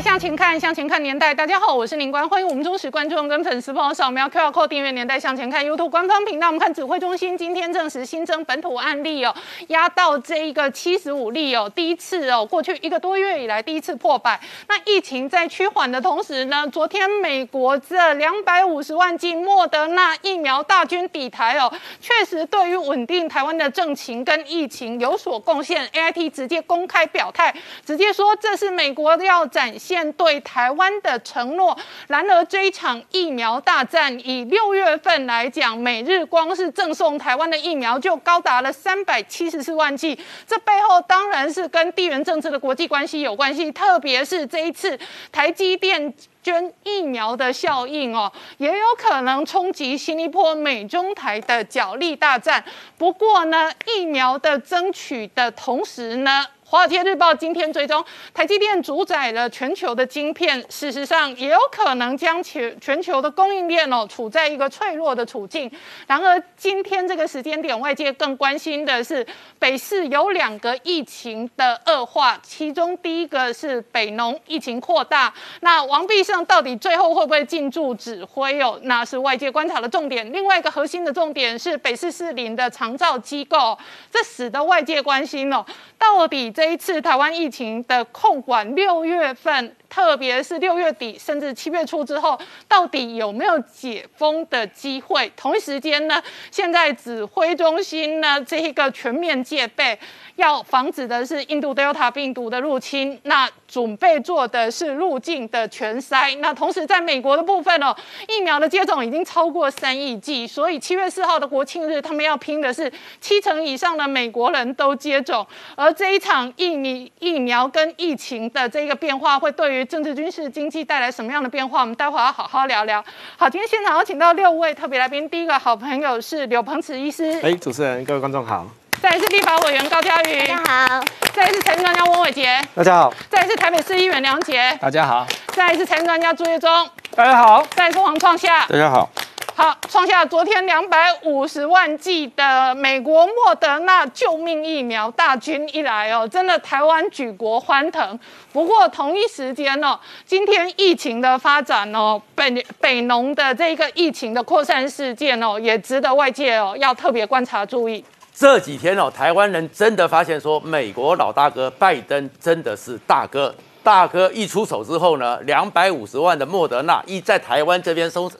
向前看，向前看年代。大家好，我是宁官，欢迎我们忠实观众跟粉丝朋友扫描 QR Code 订阅《年代向前看》YouTube 官方频道。我们看指挥中心今天证实新增本土案例哦，压到这一个七十五例哦，第一次哦，过去一个多月以来第一次破百。那疫情在趋缓的同时呢，昨天美国这两百五十万剂莫德纳疫苗大军抵台哦，确实对于稳定台湾的政情跟疫情有所贡献。AIT 直接公开表态，直接说这是美国要展现对台湾的承诺。然而这一场疫苗大战，以六月份来讲，每日光是赠送台湾的疫苗就高达了三百七十四万剂。这背后当然是跟地缘政治的国际关系有关系，特别是这一次台积电。捐疫苗的效应哦，也有可能冲击新一波美中台的角力大战。不过呢，疫苗的争取的同时呢，《华尔街日报》今天追踪台积电主宰了全球的晶片，事实上也有可能将全全球的供应链哦处在一个脆弱的处境。然而，今天这个时间点，外界更关心的是北市有两个疫情的恶化，其中第一个是北农疫情扩大，那王必胜到底最后会不会进驻指挥哦？那是外界观察的重点。另外一个核心的重点是北市市林的长照机构，这使得外界关心哦，到底。这一次台湾疫情的控管，六月份，特别是六月底甚至七月初之后，到底有没有解封的机会？同一时间呢，现在指挥中心呢这一个全面戒备，要防止的是印度 Delta 病毒的入侵。那准备做的是入境的全筛。那同时在美国的部分哦，疫苗的接种已经超过三亿剂，所以七月四号的国庆日，他们要拼的是七成以上的美国人都接种。而这一场疫苗疫苗跟疫情的这个变化，会对于政治、军事、经济带来什么样的变化？我们待会要好好聊聊。好，今天现场有请到六位特别来宾，第一个好朋友是柳鹏慈医师。哎，主持人，各位观众好。再来是立法委员高嘉瑜，大家好；再来是财政专家翁伟杰，大家好；再来是台北市议员梁杰，大家好；再来是财政专家朱月忠，大家好；再来是黄创夏，大家好。好，创下昨天两百五十万剂的美国莫德纳救命疫苗大军一来哦，真的台湾举国欢腾。不过同一时间哦，今天疫情的发展哦，北北农的这个疫情的扩散事件哦，也值得外界哦要特别观察注意。这几天哦，台湾人真的发现说，美国老大哥拜登真的是大哥。大哥一出手之后呢，两百五十万的莫德纳一在台湾这边收，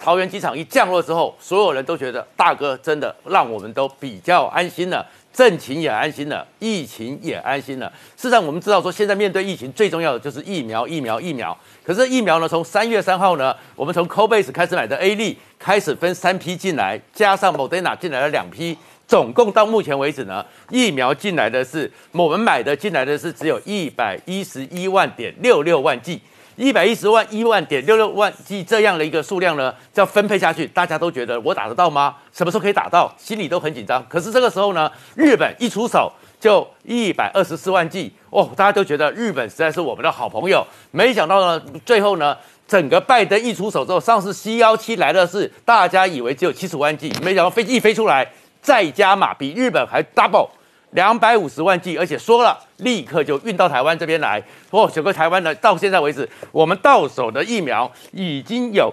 桃园机场一降落之后，所有人都觉得大哥真的让我们都比较安心了，政情也安心了，疫情也安心了。事实上，我们知道说，现在面对疫情最重要的就是疫苗，疫苗，疫苗。可是疫苗呢，从三月三号呢，我们从 CoBase 开始买的 A 粒开始分三批进来，加上 Moderna 进来了两批。总共到目前为止呢，疫苗进来的是我们买的进来的是只有一百一十一万点六六万剂，一百一十万一万点六六万剂这样的一个数量呢，要分配下去，大家都觉得我打得到吗？什么时候可以打到？心里都很紧张。可是这个时候呢，日本一出手就一百二十四万剂哦，大家都觉得日本实在是我们的好朋友。没想到呢，最后呢，整个拜登一出手之后，上次 C 幺七来的是大家以为只有七十万剂，没想到飞机一飞出来。再加码比日本还 double，两百五十万剂，而且说了立刻就运到台湾这边来。哦，整个台湾呢，到现在为止，我们到手的疫苗已经有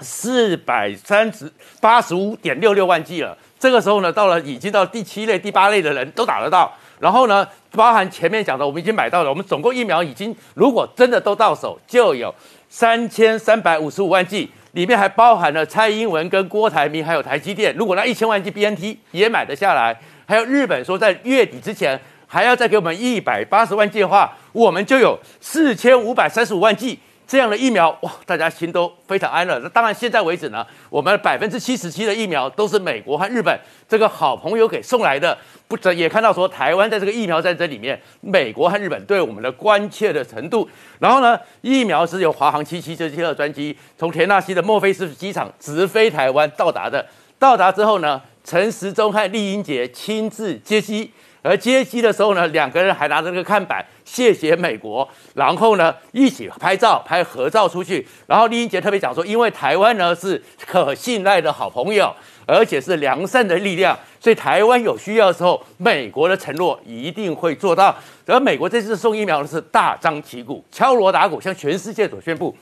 四百三十八十五点六六万剂了。这个时候呢，到了已经到第七类、第八类的人都打得到。然后呢，包含前面讲的，我们已经买到了，我们总共疫苗已经如果真的都到手，就有三千三百五十五万剂。里面还包含了蔡英文跟郭台铭，还有台积电。如果那一千万剂 BNT 也买得下来，还有日本说在月底之前还要再给我们一百八十万剂的话，我们就有四千五百三十五万剂这样的疫苗。哇，大家心都非常安乐。那当然，现在为止呢，我们百分之七十七的疫苗都是美国和日本这个好朋友给送来的。不，也看到说台湾在这个疫苗战争里面，美国和日本对我们的关切的程度。然后呢，疫苗是由华航七七这七二专机从田纳西的墨菲斯机场直飞台湾到达的。到达之后呢，陈时中和厉英杰亲自接机，而接机的时候呢，两个人还拿着那个看板谢谢美国，然后呢一起拍照拍合照出去。然后李英杰特别讲说，因为台湾呢是可信赖的好朋友，而且是良善的力量，所以台湾有需要的时候，美国的承诺一定会做到。而美国这次送疫苗呢是大张旗鼓、敲锣打鼓，向全世界所宣布，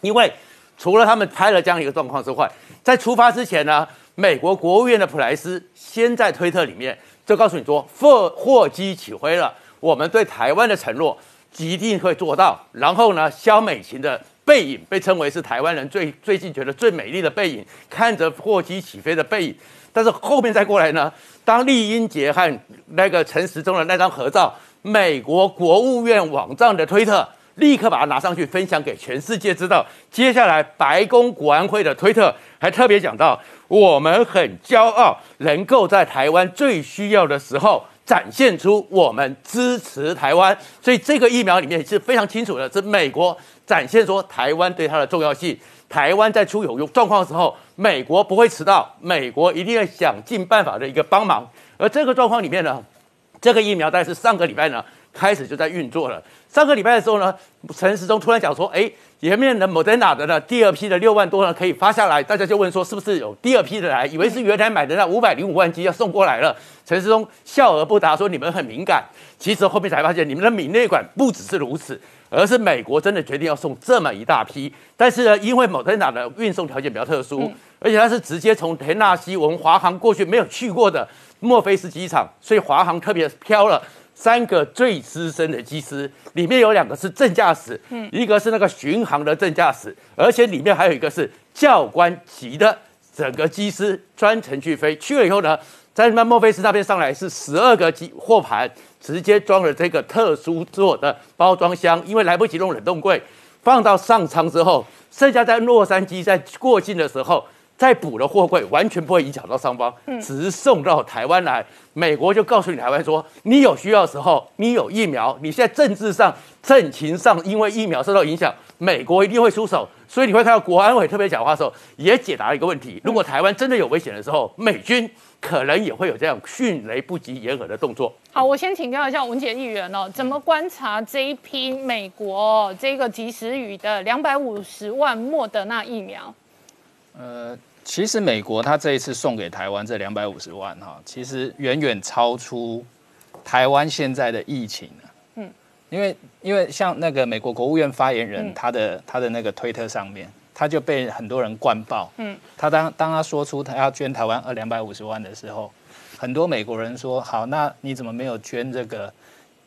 因为除了他们拍了这样一个状况之外，在出发之前呢，美国国务院的普莱斯先在推特里面。就告诉你说，货货机起飞了，我们对台湾的承诺一定会做到。然后呢，肖美琴的背影被称为是台湾人最最近觉得最美丽的背影，看着货机起飞的背影。但是后面再过来呢，当厉英杰和那个陈时中的那张合照，美国国务院网站的推特立刻把它拿上去分享给全世界知道。接下来白宫国安会的推特还特别讲到。我们很骄傲，能够在台湾最需要的时候展现出我们支持台湾。所以这个疫苗里面是非常清楚的，是美国展现说台湾对它的重要性。台湾在出有状况的时候，美国不会迟到，美国一定要想尽办法的一个帮忙。而这个状况里面呢，这个疫苗大概是上个礼拜呢开始就在运作了。上个礼拜的时候呢，陈时中突然讲说：“哎。”前面的 Moderna 的呢，第二批的六万多呢可以发下来，大家就问说是不是有第二批的来？以为是原来买的那五百零五万剂要送过来了。陈世忠笑而不答，说你们很敏感。其实后面才发现，你们的闽内管不只是如此，而是美国真的决定要送这么一大批。但是呢，因为 Moderna 的运送条件比较特殊，而且它是直接从田纳西我们华航过去没有去过的墨菲斯机场，所以华航特别飘了。三个最资深的机师，里面有两个是正驾驶，嗯，一个是那个巡航的正驾驶，而且里面还有一个是教官级的整个机师专程去飞。去了以后呢，在那墨菲斯那边上来是十二个机货盘，直接装了这个特殊做的包装箱，因为来不及弄冷冻柜，放到上舱之后，剩下在洛杉矶在过境的时候。再补的货柜完全不会影响到双方，只是送到台湾来，美国就告诉你台湾说，你有需要的时候，你有疫苗，你现在政治上、政情上因为疫苗受到影响，美国一定会出手，所以你会看到国安委特别讲话的时候，也解答了一个问题：如果台湾真的有危险的时候，美军可能也会有这样迅雷不及掩耳的动作。好，我先请教一下文杰议员哦，怎么观察这一批美国这个及时雨的两百五十万莫德纳疫苗？呃，其实美国他这一次送给台湾这两百五十万哈，其实远远超出台湾现在的疫情嗯，因为因为像那个美国国务院发言人他的他的那个推特上面，他就被很多人灌爆。嗯，他当当他说出他要捐台湾二两百五十万的时候，很多美国人说好，那你怎么没有捐这个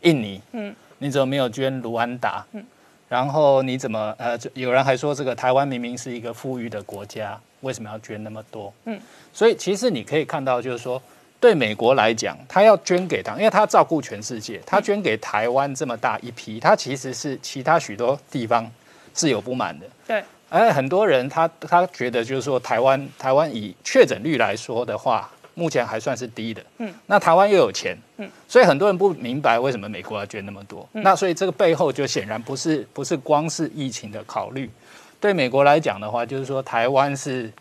印尼？嗯，你怎么没有捐卢安达？嗯。然后你怎么呃，有人还说这个台湾明明是一个富裕的国家，为什么要捐那么多？嗯，所以其实你可以看到，就是说对美国来讲，他要捐给他，因为他照顾全世界，他捐给台湾这么大一批，他其实是其他许多地方是有不满的。对，而很多人他他觉得就是说台湾台湾以确诊率来说的话。目前还算是低的，嗯，那台湾又有钱，嗯，所以很多人不明白为什么美国要捐那么多，那所以这个背后就显然不是不是光是疫情的考虑，对美国来讲的话，就是说台湾是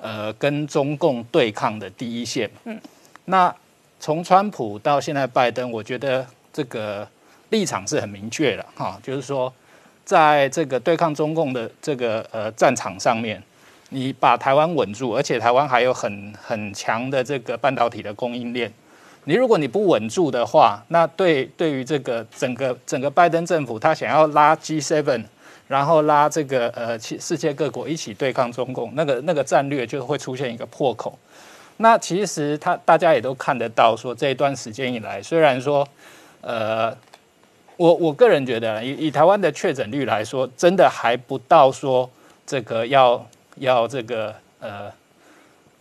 呃跟中共对抗的第一线，嗯，那从川普到现在拜登，我觉得这个立场是很明确的哈，就是说在这个对抗中共的这个呃战场上面。你把台湾稳住，而且台湾还有很很强的这个半导体的供应链。你如果你不稳住的话，那对对于这个整个整个拜登政府，他想要拉 G7，然后拉这个呃世界各国一起对抗中共，那个那个战略就会出现一个破口。那其实他大家也都看得到，说这一段时间以来，虽然说呃，我我个人觉得以以台湾的确诊率来说，真的还不到说这个要。要这个呃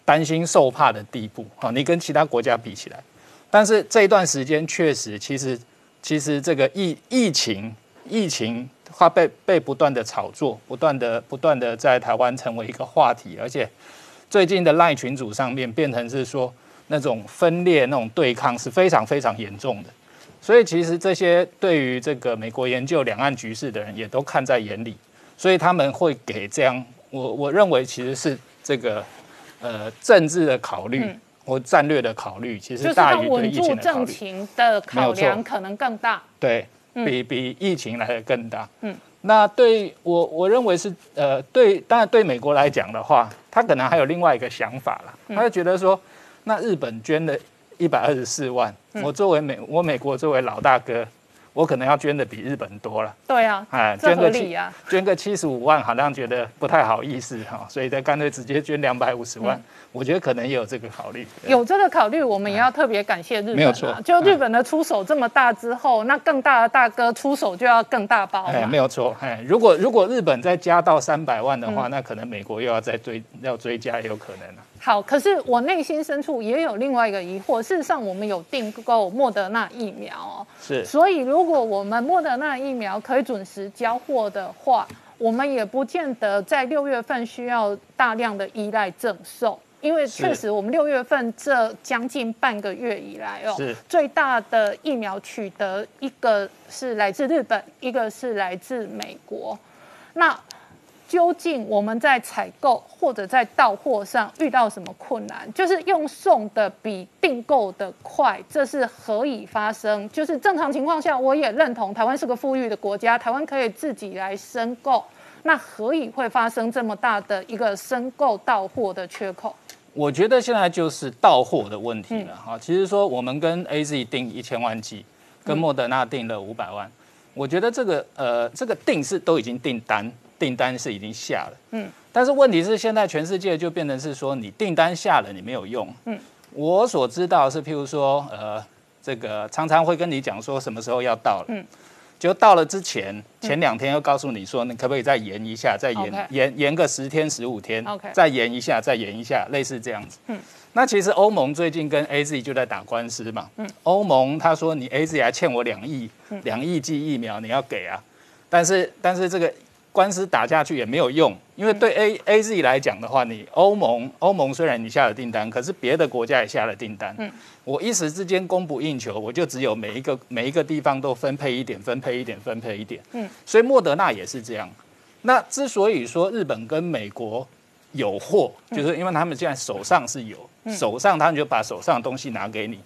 担心受怕的地步啊，你跟其他国家比起来，但是这一段时间确实，其实其实这个疫疫情疫情它被被不断的炒作，不断的不断的在台湾成为一个话题，而且最近的赖群组上面变成是说那种分裂、那种对抗是非常非常严重的，所以其实这些对于这个美国研究两岸局势的人也都看在眼里，所以他们会给这样。我我认为其实是这个呃政治的考虑或战略的考虑，其实大于对疫情住政的考虑。情的考量可能更大。对，比比疫情来的更大。嗯，那对我我认为是呃，对，当然对美国来讲的话，他可能还有另外一个想法了，他就觉得说，那日本捐了一百二十四万，我作为美我美国作为老大哥，我可能要捐的比日本多了。对啊，哎，这捐个七合理啊。捐个七十五万，好像觉得不太好意思哈，所以再干脆直接捐两百五十万，我觉得可能也有这个考虑。有这个考虑，我们也要特别感谢日本、啊。没有错就日本的出手这么大之后，那更大的大哥出手就要更大包哎，没。有错，哎，如果如果日本再加到三百万的嗯话，那可能美国又要再追要追加，也有可能了。好，可是我内心深处也有另外一个疑惑。事实上，我们有订购莫德纳疫苗哦，是所以如果我们莫德纳疫苗可以准时交货的话，我们也不见得在六月份需要大量的依赖赠送。因为确实，我们六月份这将近半个月以来哦是，最大的疫苗取得一个是来自日本，一个是来自美国。那究竟我们在采购或者在到货上遇到什么困难？就是用送的比订购的快，这是何以发生？就是正常情况下，我也认同台湾是个富裕的国家，台湾可以自己来申购。那何以会发生这么大的一个申购到货的缺口？我觉得现在就是到货的问题了哈。其实说我们跟 A Z 订一千万剂，跟莫德纳订了五百万，我觉得这个呃这个订是都已经订单，订单是已经下了，嗯。但是问题是现在全世界就变成是说你订单下了你没有用，嗯。我所知道是譬如说呃这个常常会跟你讲说什么时候要到了，嗯。就到了之前，前两天又告诉你说，你可不可以再延一下，再延延延个十天十五天 OK 再延一下，再延一下，类似这样子。嗯那其实欧盟最近跟 A Z 就在打官司嘛。嗯欧盟他说你 A Z 还欠我两亿，两亿剂疫苗你要给啊，但是但是这个官司打下去也没有用，因为对 A A Z 来讲的话，你欧盟欧盟虽然你下了订单，可是别的国家也下了订单。嗯我一时之间供不应求，我就只有每一个每一个地方都分配一点，分配一点，分配一点。嗯，所以莫德纳也是这样。那之所以说日本跟美国有货，就是因为他们现在手上是有，手上他们就把手上的东西拿给你。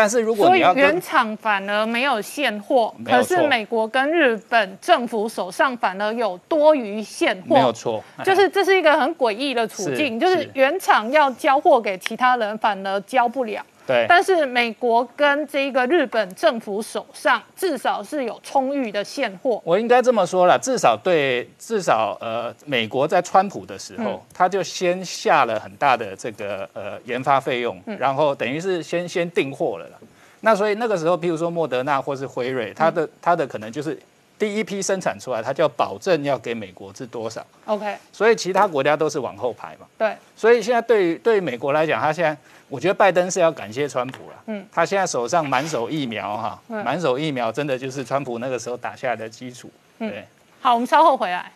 但是如果所以你要跟原厂反而没有现货，可是美国跟日本政府手上反而有多余现货，没有错，哎就是这是一个很诡异的处境，是就是是。原厂要交货给其他人，反而交不了。对，但是美国跟这个日本政府手上至少是有充裕的现货。我应该这么说了，至少对，至少呃，美国在川普的时候，他就先下了很大的这个呃研发费用，然后等于是先先订货了啦。那所以那个时候，譬如说莫德纳或是辉瑞，它的它的可能就是第一批生产出来，它就要保证要给美国是多少，OK，所以其他国家都是往后排嘛。对，所以现在对于对于美国来讲，他现在我觉得拜登是要感谢川普了。嗯，他现在手上满手疫苗哈，满手疫苗真的就是川普那个时候打下来的基础。对。好，我们稍后回来。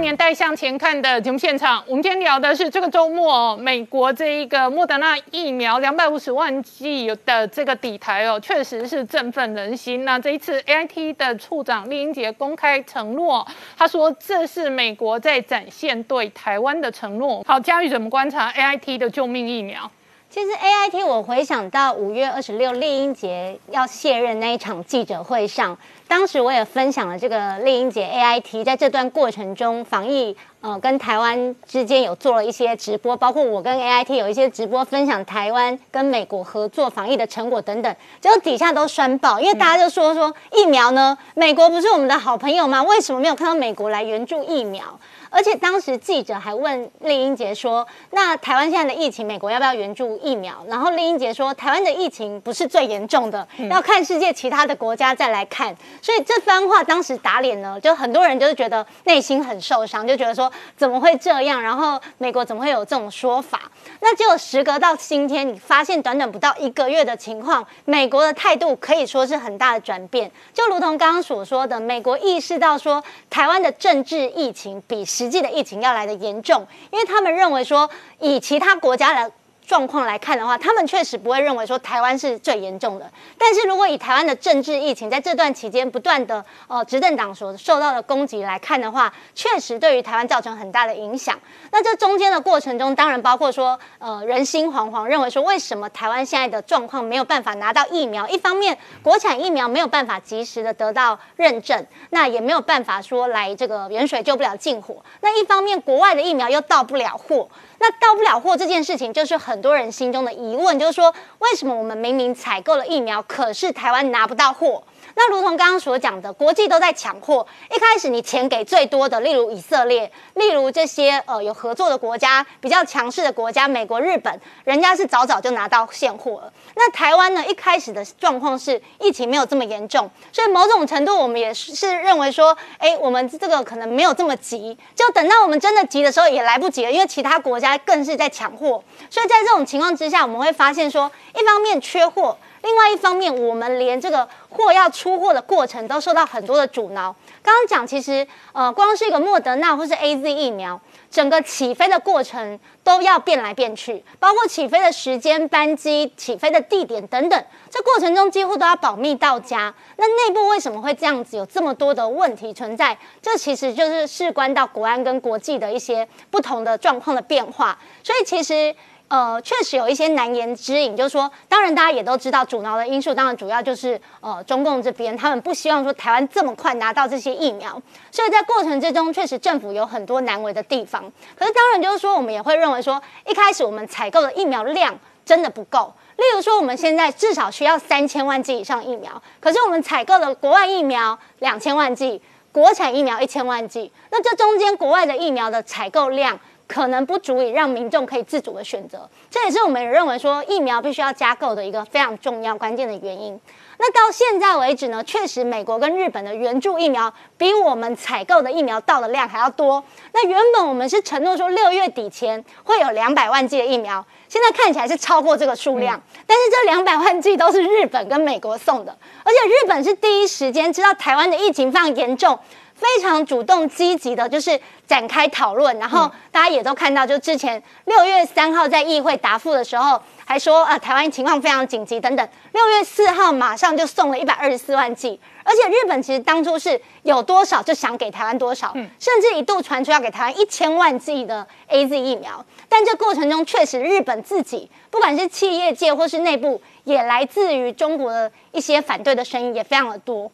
年代向前看的节目现场。我们今天聊的是这个周末哦，美国这一个莫德纳疫苗两百五十万剂的这个底台哦，确实是振奋人心。那这一次 AIT 的处长丽英杰公开承诺，他说这是美国在展现对台湾的承诺。好，嘉玉怎么观察 AIT 的救命疫苗？其实 A I T 我回想到五月二十六丽英杰要卸任那一场记者会上，当时我也分享了这个丽英杰 A I T 在这段过程中防疫呃跟台湾之间有做了一些直播，包括我跟 A I T 有一些直播分享台湾跟美国合作防疫的成果等等，结果底下都酸爆，因为大家就说说疫苗呢，美国不是我们的好朋友吗？为什么没有看到美国来援助疫苗？而且当时记者还问丽英杰说：“那台湾现在的疫情，美国要不要援助疫苗？”然后丽英杰说：“台湾的疫情不是最严重的，要看世界其他的国家再来看。”所以这番话当时打脸呢，就很多人就是觉得内心很受伤，就觉得说怎么会这样？然后美国怎么会有这种说法？那结果时隔到今天，你发现短短不到一个月的情况，美国的态度可以说是很大的转变。就如同刚刚所说的，美国意识到说台湾的政治疫情比实际的疫情要来的严重，因为他们认为说以其他国家来。状况来看的话，他们确实不会认为说台湾是最严重的。但是如果以台湾的政治疫情在这段期间不断的呃执政党所受到的攻击来看的话，确实对于台湾造成很大的影响。那这中间的过程中，当然包括说呃人心惶惶，认为说为什么台湾现在的状况没有办法拿到疫苗？一方面国产疫苗没有办法及时的得到认证，那也没有办法说来这个远水救不了近火。那一方面国外的疫苗又到不了货。那到不了货这件事情，就是很多人心中的疑问，就是说，为什么我们明明采购了疫苗，可是台湾拿不到货？那如同刚刚所讲的，国际都在抢货。一开始你钱给最多的，例如以色列，例如这些呃有合作的国家，比较强势的国家，美国、日本，人家是早早就拿到现货了。那台湾呢？一开始的状况是疫情没有这么严重，所以某种程度我们也是认为说，哎，我们这个可能没有这么急。就等到我们真的急的时候，也来不及了，因为其他国家更是在抢货。所以在这种情况之下，我们会发现说，一方面缺货。另外一方面，我们连这个货要出货的过程都受到很多的阻挠。刚刚讲，其实呃，光是一个莫德纳或是 A Z 疫苗，整个起飞的过程都要变来变去，包括起飞的时间、班机、起飞的地点等等，这过程中几乎都要保密到家。那内部为什么会这样子，有这么多的问题存在？这其实就是事关到国安跟国际的一些不同的状况的变化。所以其实。呃，确实有一些难言之隐，就是说，当然大家也都知道，阻挠的因素当然主要就是呃，中共这边他们不希望说台湾这么快拿到这些疫苗，所以在过程之中，确实政府有很多难为的地方。可是当然就是说，我们也会认为说，一开始我们采购的疫苗量真的不够。例如说，我们现在至少需要三千万剂以上疫苗，可是我们采购的国外疫苗两千万剂，国产疫苗一千万剂，那这中间国外的疫苗的采购量。可能不足以让民众可以自主的选择，这也是我们认为说疫苗必须要加购的一个非常重要关键的原因。那到现在为止呢，确实美国跟日本的援助疫苗比我们采购的疫苗到的量还要多。那原本我们是承诺说六月底前会有两百万剂的疫苗，现在看起来是超过这个数量，但是这两百万剂都是日本跟美国送的，而且日本是第一时间知道台湾的疫情非常严重。非常主动积极的，就是展开讨论，然后大家也都看到，就之前六月三号在议会答复的时候，还说啊台湾情况非常紧急等等。六月四号马上就送了一百二十四万剂，而且日本其实当初是有多少就想给台湾多少，甚至一度传出要给台湾一千万剂的 A Z 疫苗，但这过程中确实日本自己不管是企业界或是内部，也来自于中国的一些反对的声音也非常的多。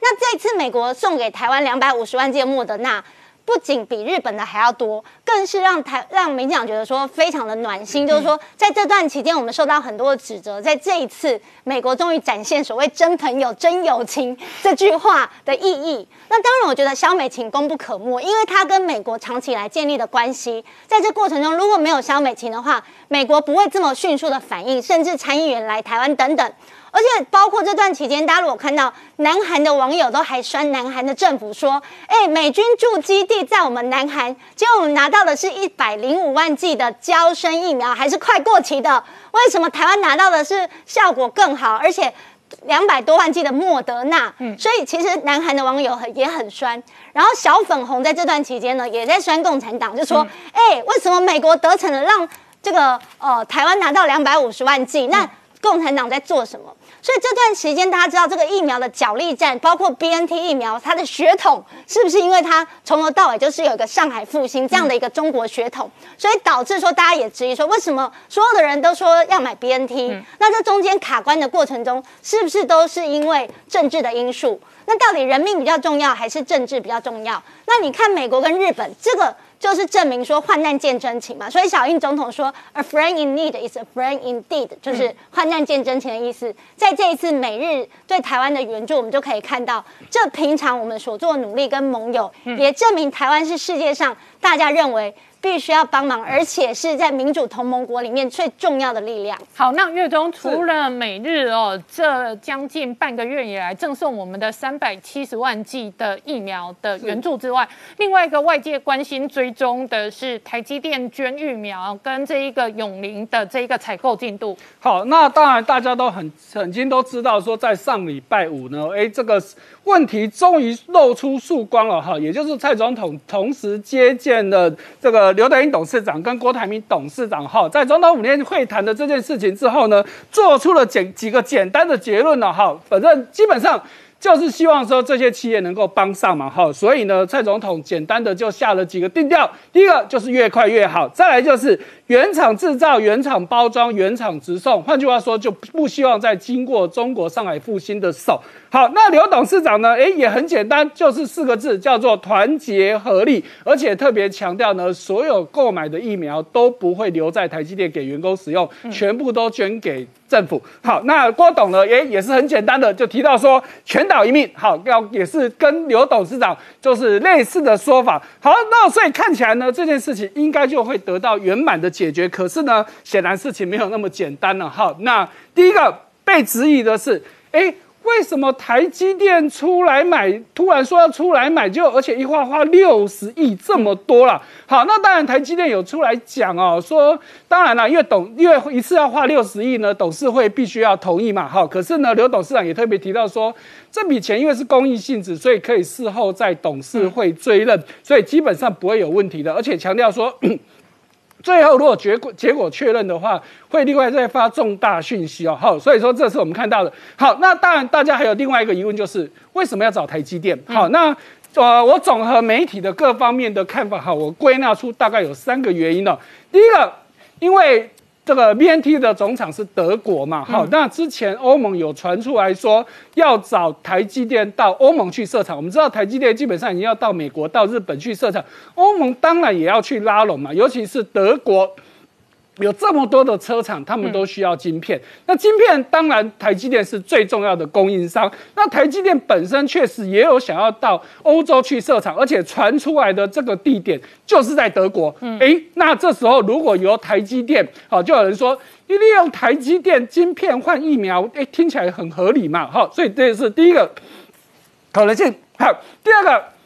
那这次美国送给台湾两百五十万剂莫德纳，不仅比日本的还要多，更是让台让民进党觉得说非常的暖心。就是说，在这段期间，我们受到很多的指责，在这一次，美国终于展现所谓“真朋友、真友情”这句话的意义。那当然，我觉得肖美琴功不可没，因为她跟美国长期以来建立的关系，在这过程中，如果没有肖美琴的话，美国不会这么迅速的反应，甚至参议员来台湾等等。而且包括这段期间，大家如果看到南韩的网友都还酸南韩的政府说：“哎，美军驻基地在我们南韩，结果我们拿到的是一百零五万剂的胶生疫苗，还是快过期的。为什么台湾拿到的是效果更好，而且两百多万剂的莫德纳？嗯，所以其实南韩的网友很也很酸。然后小粉红在这段期间呢，也在酸共产党，就说：哎，为什么美国得逞了，让这个呃台湾拿到两百五十万剂？那共产党在做什么？”所以这段时间，大家知道这个疫苗的角力战，包括 B N T 疫苗，它的血统是不是因为它从头到尾就是有一个上海复兴这样的一个中国血统，所以导致说大家也质疑说，为什么所有的人都说要买 B N T？那这中间卡关的过程中，是不是都是因为政治的因素？那到底人命比较重要，还是政治比较重要？那你看美国跟日本这个。就是证明说患难见真情嘛，所以小英总统说，a friend in need is a friend indeed，就是患难见真情的意思。在这一次美日对台湾的援助，我们就可以看到，这平常我们所做的努力跟盟友，也证明台湾是世界上大家认为。必须要帮忙，而且是在民主同盟国里面最重要的力量。好，那月中除了每日哦，这将近半个月以来赠送我们的三百七十万剂的疫苗的援助之外，另外一个外界关心追踪的是台积电捐疫苗跟这一个永林的这一个采购进度。好，那当然大家都很曾经都知道说，在上礼拜五呢，哎，这个问题终于露出曙光了哈，也就是蔡总统同时接见了这个。刘德英董事长跟郭台铭董事长哈，在总统五年会谈的这件事情之后呢，做出了简几个简单的结论了哈，反正基本上。就是希望说这些企业能够帮上忙哈，所以呢，蔡总统简单的就下了几个定调，第一个就是越快越好，再来就是原厂制造、原厂包装、原厂直送，换句话说，就不希望再经过中国上海复兴的手。好，那刘董事长呢，诶，也很简单，就是四个字，叫做团结合力，而且特别强调呢，所有购买的疫苗都不会留在台积电给员工使用，全部都捐给。政府好，那郭董呢？也也是很简单的，就提到说全岛一命，好要也是跟刘董事长就是类似的说法。好，那所以看起来呢，这件事情应该就会得到圆满的解决。可是呢，显然事情没有那么简单了。哈，那第一个被质疑的是，哎。为什么台积电出来买，突然说要出来买，就而且一花花六十亿这么多了？好，那当然台积电有出来讲哦，说当然了，因为董因为一次要花六十亿呢，董事会必须要同意嘛。好，可是呢，刘董事长也特别提到说，这笔钱因为是公益性质，所以可以事后在董事会追认，所以基本上不会有问题的，而且强调说。最后，如果结果结果确认的话，会另外再发重大讯息哦。好，所以说这是我们看到的。好，那当然大家还有另外一个疑问，就是为什么要找台积电？好，那呃，我总和媒体的各方面的看法，哈，我归纳出大概有三个原因哦。第一个，因为。这个 BNT 的总厂是德国嘛？好，那之前欧盟有传出来说要找台积电到欧盟去设厂。我们知道台积电基本上已经要到美国、到日本去设厂，欧盟当然也要去拉拢嘛，尤其是德国。有这么多的车厂，他们都需要晶片。那晶片当然台积电是最重要的供应商。那台积电本身确实也有想要到欧洲去设厂，而且传出来的这个地点就是在德国。哎，那这时候如果由台积电，好，就有人说，利用台积电晶片换疫苗，哎，听起来很合理嘛，哈，所以这是第一个可能性。好，第二个。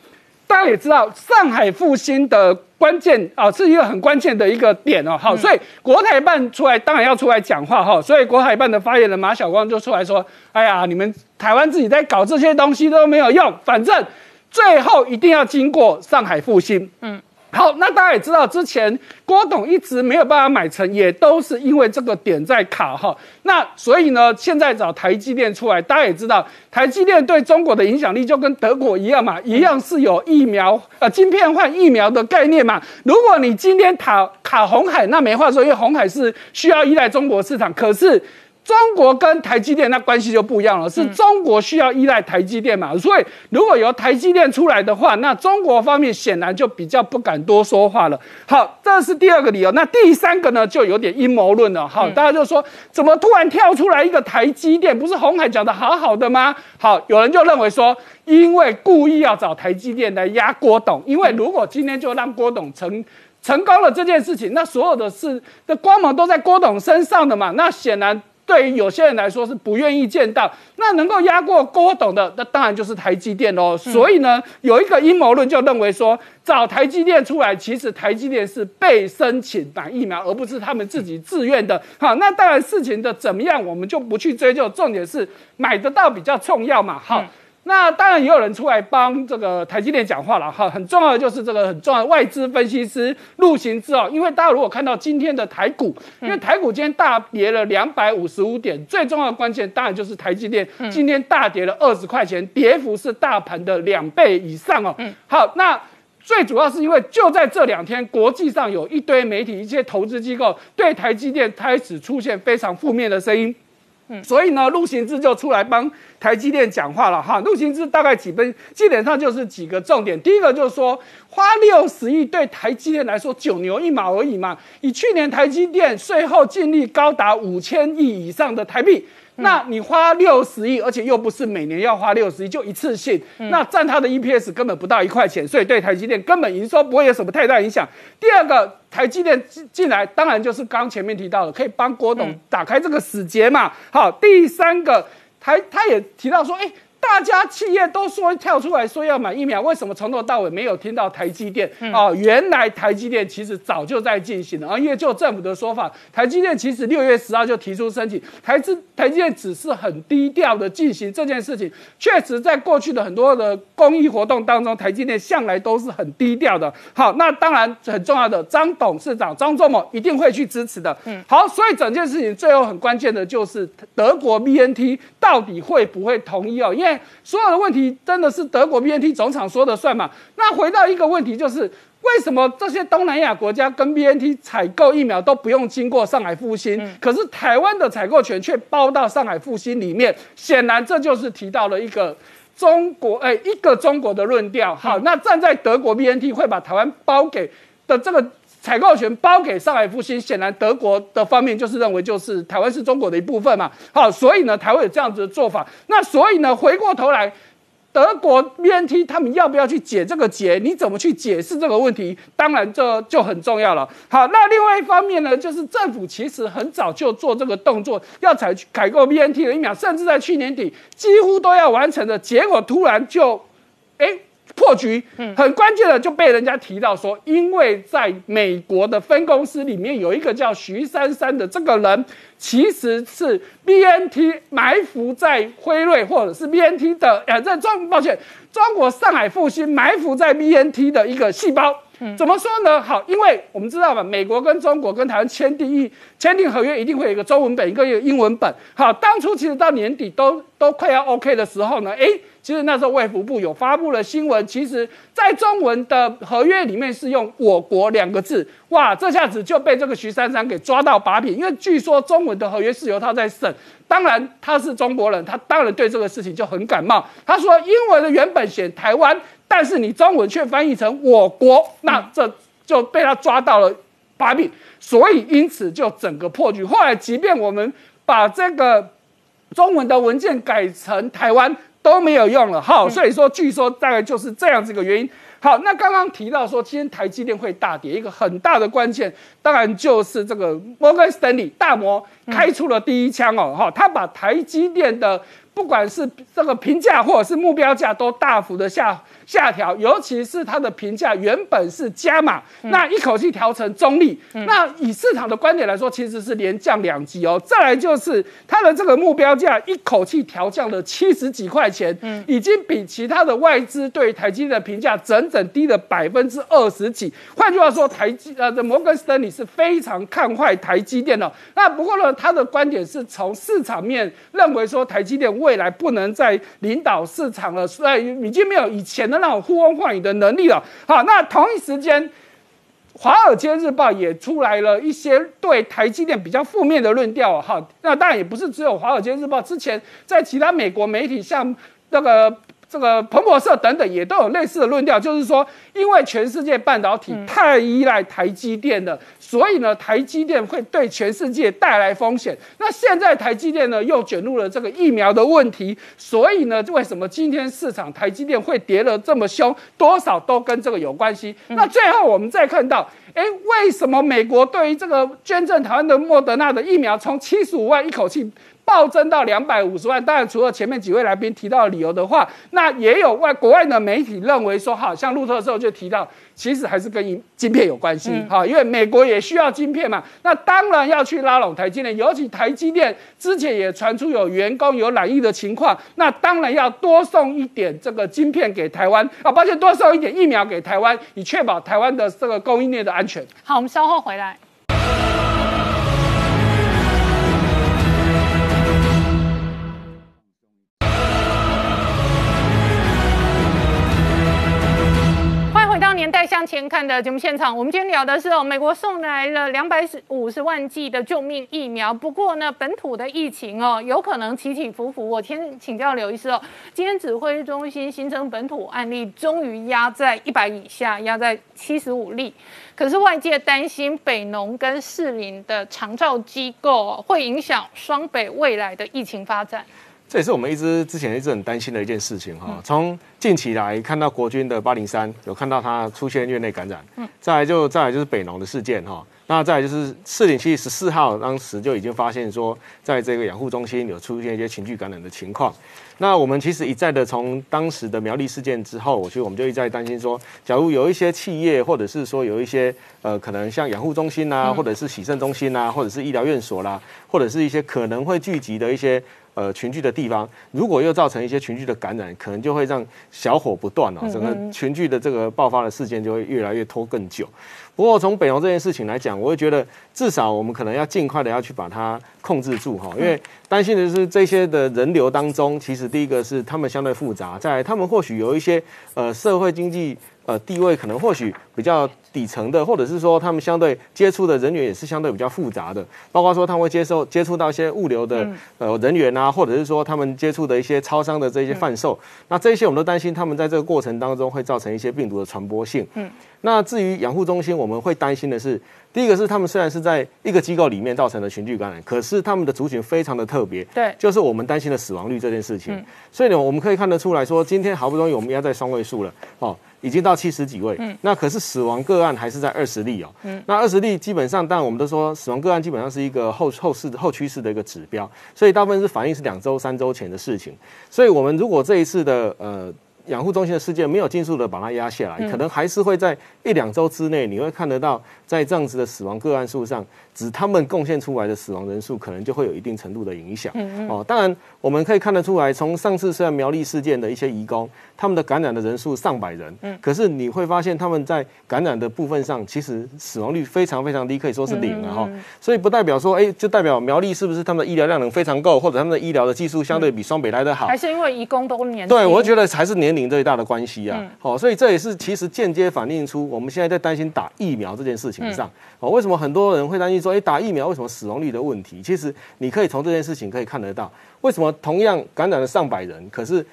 大家也知道，上海复兴的关键啊，是一个很关键的一个点哦。好，所以国台办出来当然要出来讲话哈。所以国台办的发言人马晓光就出来说：“哎呀，你们台湾自己在搞这些东西都没有用，反正最后一定要经过上海复兴。”嗯。好，那大家也知道，之前郭董一直没有办法买成，也都是因为这个点在卡哈。那所以呢，现在找台积电出来，大家也知道，台积电对中国的影响力就跟德国一样嘛，一样是有疫苗呃晶片换疫苗的概念嘛。如果你今天卡卡红海，那没话说，因为红海是需要依赖中国市场，可是。中国跟台积电那关系就不一样了，是中国需要依赖台积电嘛？所以如果由台积电出来的话，那中国方面显然就比较不敢多说话了。好，这是第二个理由。那第三个呢，就有点阴谋论了。好，大家就说怎么突然跳出来一个台积电？不是红海讲的好好的吗？好，有人就认为说，因为故意要找台积电来压郭董，因为如果今天就让郭董成成功了这件事情，那所有的事的光芒都在郭董身上的嘛？那显然。对于有些人来说是不愿意见到，那能够压过郭董的，那当然就是台积电喽。所以呢，有一个阴谋论就认为说，找台积电出来，其实台积电是被申请买疫苗，而不是他们自己自愿的。好，那当然事情的怎么样，我们就不去追究，重点是买得到比较重要嘛。好。那当然也有人出来帮这个台积电讲话了哈，很重要的就是这个很重要的外资分析师陆行之哦，因为大家如果看到今天的台股，因为台股今天大跌了两百五十五点，最重要的关键当然就是台积电今天大跌了二十块钱，跌幅是大盘的两倍以上哦。好，那最主要是因为就在这两天，国际上有一堆媒体、一些投资机构对台积电开始出现非常负面的声音。所以呢，陆行之就出来帮台积电讲话了哈。陆行之大概几分，基本上就是几个重点。第一个就是说，花六十亿对台积电来说九牛一毛而已嘛。以去年台积电税后净利高达五千亿以上的台币。那你花六十亿，而且又不是每年要花六十亿，就一次性，那占它的 EPS 根本不到一块钱，所以对台积电根本营收不会有什么太大影响。第二个，台积电进进来，当然就是刚前面提到的，可以帮郭董打开这个死结嘛。好，第三个，台他也提到说，哎。大家企业都说跳出来说要买疫苗，为什么从头到尾没有听到台积电？哦，原来台积电其实早就在进行了。而因为就政府的说法，台积电其实六月十号就提出申请，台资台积电只是很低调的进行这件事情。确实，在过去的很多的公益活动当中，台积电向来都是很低调的。好，那当然很重要的，张董事长张忠谋一定会去支持的。嗯，好，所以整件事情最后很关键的就是德国 BNT 到底会不会同意哦？因为所有的问题真的是德国 BNT 总厂说的算嘛？那回到一个问题就是。为什么这些东南亚国家跟 BNT 采购疫苗都不用经过上海复兴，可是台湾的采购权却包到上海复兴里面？显然这就是提到了一个中国，哎，一个中国的论调。好，那站在德国 BNT 会把台湾包给的这个采购权包给上海复兴，显然德国的方面就是认为就是台湾是中国的一部分嘛。好，所以呢，台湾有这样子的做法。那所以呢，回过头来。德国 BNT 他们要不要去解这个结？你怎么去解释这个问题？当然这就很重要了。好，那另外一方面呢，就是政府其实很早就做这个动作，要采取采购 BNT 的疫苗，甚至在去年底几乎都要完成的，结果突然就，哎。破局，很关键的就被人家提到说，因为在美国的分公司里面有一个叫徐珊珊的这个人，其实是 BNT 埋伏在辉瑞或者是 BNT 的，呃，在中，抱歉，中国上海复兴埋伏在 BNT 的一个细胞。怎么说呢？好，因为我们知道嘛，美国跟中国跟台湾签订一签订合约，一定会有一个中文本，一个英文本。好，当初其实到年底都都快要 OK 的时候呢，诶。其实那时候卫福部有发布了新闻，其实在中文的合约里面是用“我国”两个字，哇，这下子就被这个徐珊珊给抓到把柄，因为据说中文的合约是由他在审，当然他是中国人，他当然对这个事情就很感冒。他说英文的原本写台湾，但是你中文却翻译成“我国”，那这就被他抓到了把柄，所以因此就整个破局。后来即便我们把这个中文的文件改成台湾。都没有用了，好，所以说据说大概就是这样子一个原因。好，那刚刚提到说今天台积电会大跌，一个很大的关键，当然就是这个摩根斯丹利大摩开出了第一枪哦，哈，他把台积电的不管是这个评价或者是目标价都大幅的下。下调，尤其是它的评价原本是加码，那一口气调成中立。那以市场的观点来说，其实是连降两级哦。再来就是它的这个目标价一口气调降了七十几块钱，嗯，已经比其他的外资对台积的评价整整低了百分之二十几。换句话说，台积呃的摩根斯丹利是非常看坏台积电的。那不过呢，他的观点是从市场面认为说台积电未来不能再领导市场了，所以已经没有以前的。那种呼风唤雨的能力了。好，那同一时间，《华尔街日报》也出来了一些对台积电比较负面的论调。哈，那当然也不是只有《华尔街日报》，之前在其他美国媒体，像那个。这个彭博社等等也都有类似的论调，就是说，因为全世界半导体太依赖台积电了，所以呢，台积电会对全世界带来风险。那现在台积电呢又卷入了这个疫苗的问题，所以呢，为什么今天市场台积电会跌得这么凶？多少都跟这个有关系。那最后我们再看到，哎，为什么美国对于这个捐赠台湾的莫德纳的疫苗，从七十五万一口气？暴增到两百五十万，当然除了前面几位来宾提到的理由的话，那也有外国外的媒体认为说，哈，像路透社就提到，其实还是跟晶片有关系，哈，因为美国也需要晶片嘛，那当然要去拉拢台积电，尤其台积电之前也传出有员工有染疫的情况，那当然要多送一点这个晶片给台湾啊，抱歉，多送一点疫苗给台湾，以确保台湾的这个供应链的安全。好，我们稍后回来。年代向前看的节目现场，我们今天聊的是哦，美国送来了两百五十万剂的救命疫苗。不过呢，本土的疫情哦，有可能起起伏伏。我先请教刘医师哦，今天指挥中心新增本土案例终于压在一百以下，压在七十五例。可是外界担心北农跟士林的长照机构会影响双北未来的疫情发展。这也是我们一直之前一直很担心的一件事情哈。从近期来看到国军的八零三有看到它出现院内感染，嗯，再来就再来就是北农的事件哈。那再来就是四零七十四号，当时就已经发现说，在这个养护中心有出现一些群聚感染的情况。那我们其实一再的从当时的苗栗事件之后，我觉得我们就一再担心说，假如有一些企业或者是说有一些呃，可能像养护中心呐，或者是洗肾中心呐，或者是医疗院所啦，或者是一些可能会聚集的一些呃群聚的地方，如果又造成一些群聚的感染，可能就会让小火不断哦，整个群聚的这个爆发的事件就会越来越拖更久。不过从北农这件事情来讲，我会觉得至少我们可能要尽快的要去把它控制住哈，因为担心的是这些的人流当中，其实第一个是他们相对复杂，在他们或许有一些呃社会经济呃地位可能或许比较底层的，或者是说他们相对接触的人员也是相对比较复杂的，包括说他们会接受接触到一些物流的呃人员啊，或者是说他们接触的一些超商的这些贩售，那这些我们都担心他们在这个过程当中会造成一些病毒的传播性。嗯。那至于养护中心，我们会担心的是，第一个是他们虽然是在一个机构里面造成的群聚感染，可是他们的族群非常的特别，对，就是我们担心的死亡率这件事情。所以呢，我们可以看得出来说，今天好不容易我们压在双位数了，哦，已经到七十几位，嗯，那可是死亡个案还是在二十例哦，嗯，那二十例基本上，但我们都说死亡个案基本上是一个后后市后趋势的一个指标，所以大部分是反映是两周三周前的事情。所以我们如果这一次的呃。养护中心的事件没有尽速的把它压下来，可能还是会在一两周之内，你会看得到在这样子的死亡个案数上。指他们贡献出来的死亡人数，可能就会有一定程度的影响。哦，当然我们可以看得出来，从上次虽然苗栗事件的一些移工，他们的感染的人数上百人，嗯，可是你会发现他们在感染的部分上，其实死亡率非常非常低，可以说是零了哈。所以不代表说，哎，就代表苗栗是不是他们的医疗量能非常够，或者他们的医疗的技术相对比双北来的好？还是因为移工都年？对，我觉得还是年龄最大的关系啊。好，所以这也是其实间接反映出我们现在在担心打疫苗这件事情上。哦，为什么很多人会担心说，哎，打疫苗为什么死亡率的问题？其实你可以从这件事情可以看得到，为什么同样感染了上百人，可是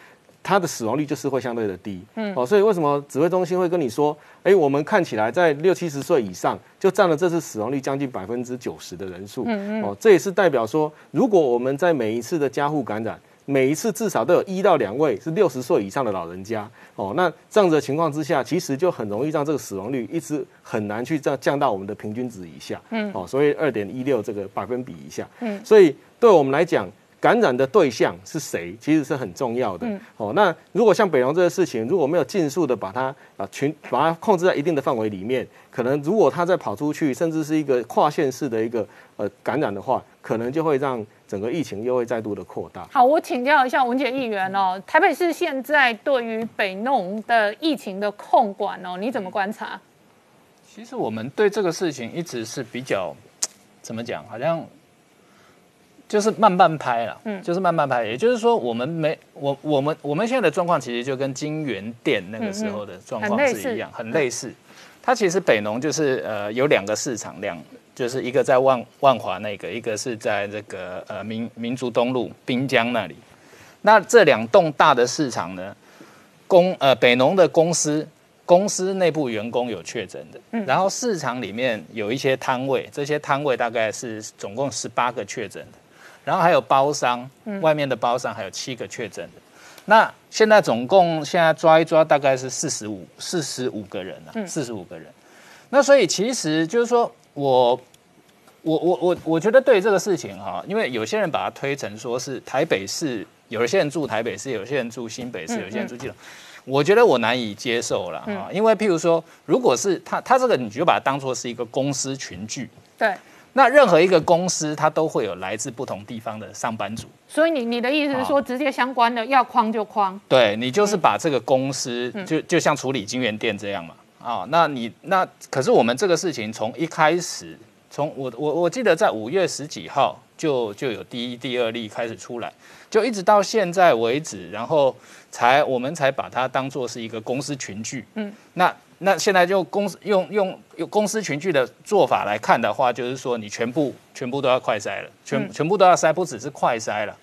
它的死亡率就是会相对的低。嗯，哦，所以为什么指挥中心会跟你说，哎，我们看起来在六七十岁以上就占了这次死亡率将近百分之九十的人数。嗯嗯，哦，这也是代表说，如果我们在每一次的加护感染。每一次至少都有一到两位是六十岁以上的老人家哦，那这样子的情况之下，其实就很容易让这个死亡率一直很难去降降到我们的平均值以下，嗯，哦，所以二点一六这个百分比以下，嗯，所以对我们来讲，感染的对象是谁，其实是很重要的，哦，那如果像北农这个事情，如果没有尽速的把它啊群把它控制在一定的范围里面，可能如果它再跑出去，甚至是一个跨县市的一个呃感染的话，可能就会让。整个疫情又会再度的扩大。好，我请教一下文杰议员哦，台北市现在对于北农的疫情的控管哦，你怎么观察？其实我们对这个事情一直是比较怎么讲，好像就是慢慢拍了，嗯，就是慢慢拍。也就是说，我们没我我们我们现在的状况其实就跟金源店那个时候的状况是一样，很类似。它其实北农就是呃有两个市场两。就是一个在万万华那个，一个是在这个呃民民族东路滨江那里。那这两栋大的市场呢，公呃北农的公司公司内部员工有确诊的，然后市场里面有一些摊位，这些摊位大概是总共十八个确诊的，然后还有包商，外面的包商还有七个确诊的。那现在总共现在抓一抓，大概是四十五四十五个人了，四十五个人。那所以其实就是说我。我我我我觉得对这个事情哈，因为有些人把它推成说是台北市，有些人住台北市，有些人住新北市，有些人住基隆，我觉得我难以接受了哈。因为譬如说，如果是他他这个，你就把它当做是一个公司群聚，对，那任何一个公司它都会有来自不同地方的上班族。所以你你的意思是说，直接相关的要框就框？对你就是把这个公司就就像处理金源店这样嘛啊？那你那可是我们这个事情从一开始。从我我我记得在五月十几号就就有第一第二例开始出来，就一直到现在为止，然后才我们才把它当做是一个公司群聚。嗯，那那现在就公司用用用公司群聚的做法来看的话，就是说你全部全部都要快筛了，全全部都要筛，不只是快筛了。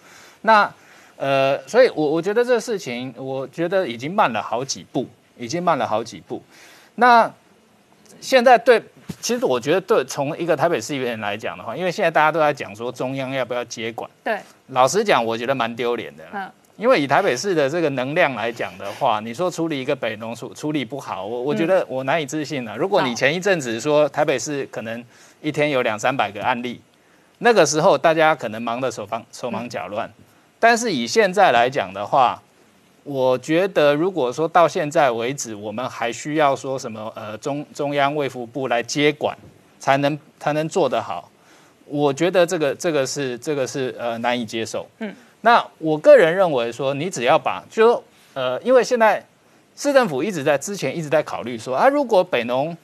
那呃，所以我我觉得这个事情，我觉得已经慢了好几步，已经慢了好几步。那现在对。其实我觉得对从一个台北市议员来讲的话，因为现在大家都在讲说中央要不要接管，对，老实讲，我觉得蛮丢脸的。嗯，因为以台北市的这个能量来讲的话，你说处理一个北农处处理不好，我我觉得我难以置信了。如果你前一阵子说台北市可能一天有两三百个案例，那个时候大家可能忙得手忙手忙脚乱，但是以现在来讲的话，我觉得如果说到现在为止，我们还需要说什么呃中中央卫福部来接管，才能才能做得好，我觉得这个这个是这个是呃难以接受。嗯，那我个人认为说，你只要把就说呃，因为现在市政府一直在之前一直在考虑说啊，如果北农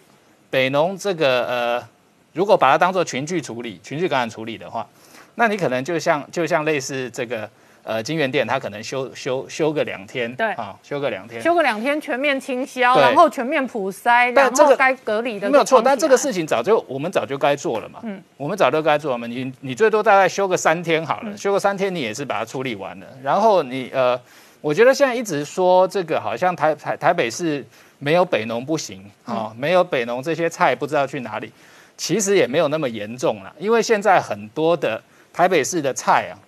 北农这个呃，如果把它当做群聚处理、群聚感染处理的话，那你可能就像就像类似这个。呃，金源店它可能休休休个两天，对。啊，休个两天，休个两天全面清消，然后全面普筛，然但这个后该隔离的没有错，但这个事情早就我们早就该做了嘛，嗯，我们早就该做了嘛。你你最多大概休个三天好了，休个三天你也是把它处理完了。然后你呃，我觉得现在一直说这个好像台台台北市没有北农不行啊、没有北农这些菜不知道去哪里，其实也没有那么严重了，因为现在很多的台北市的菜啊，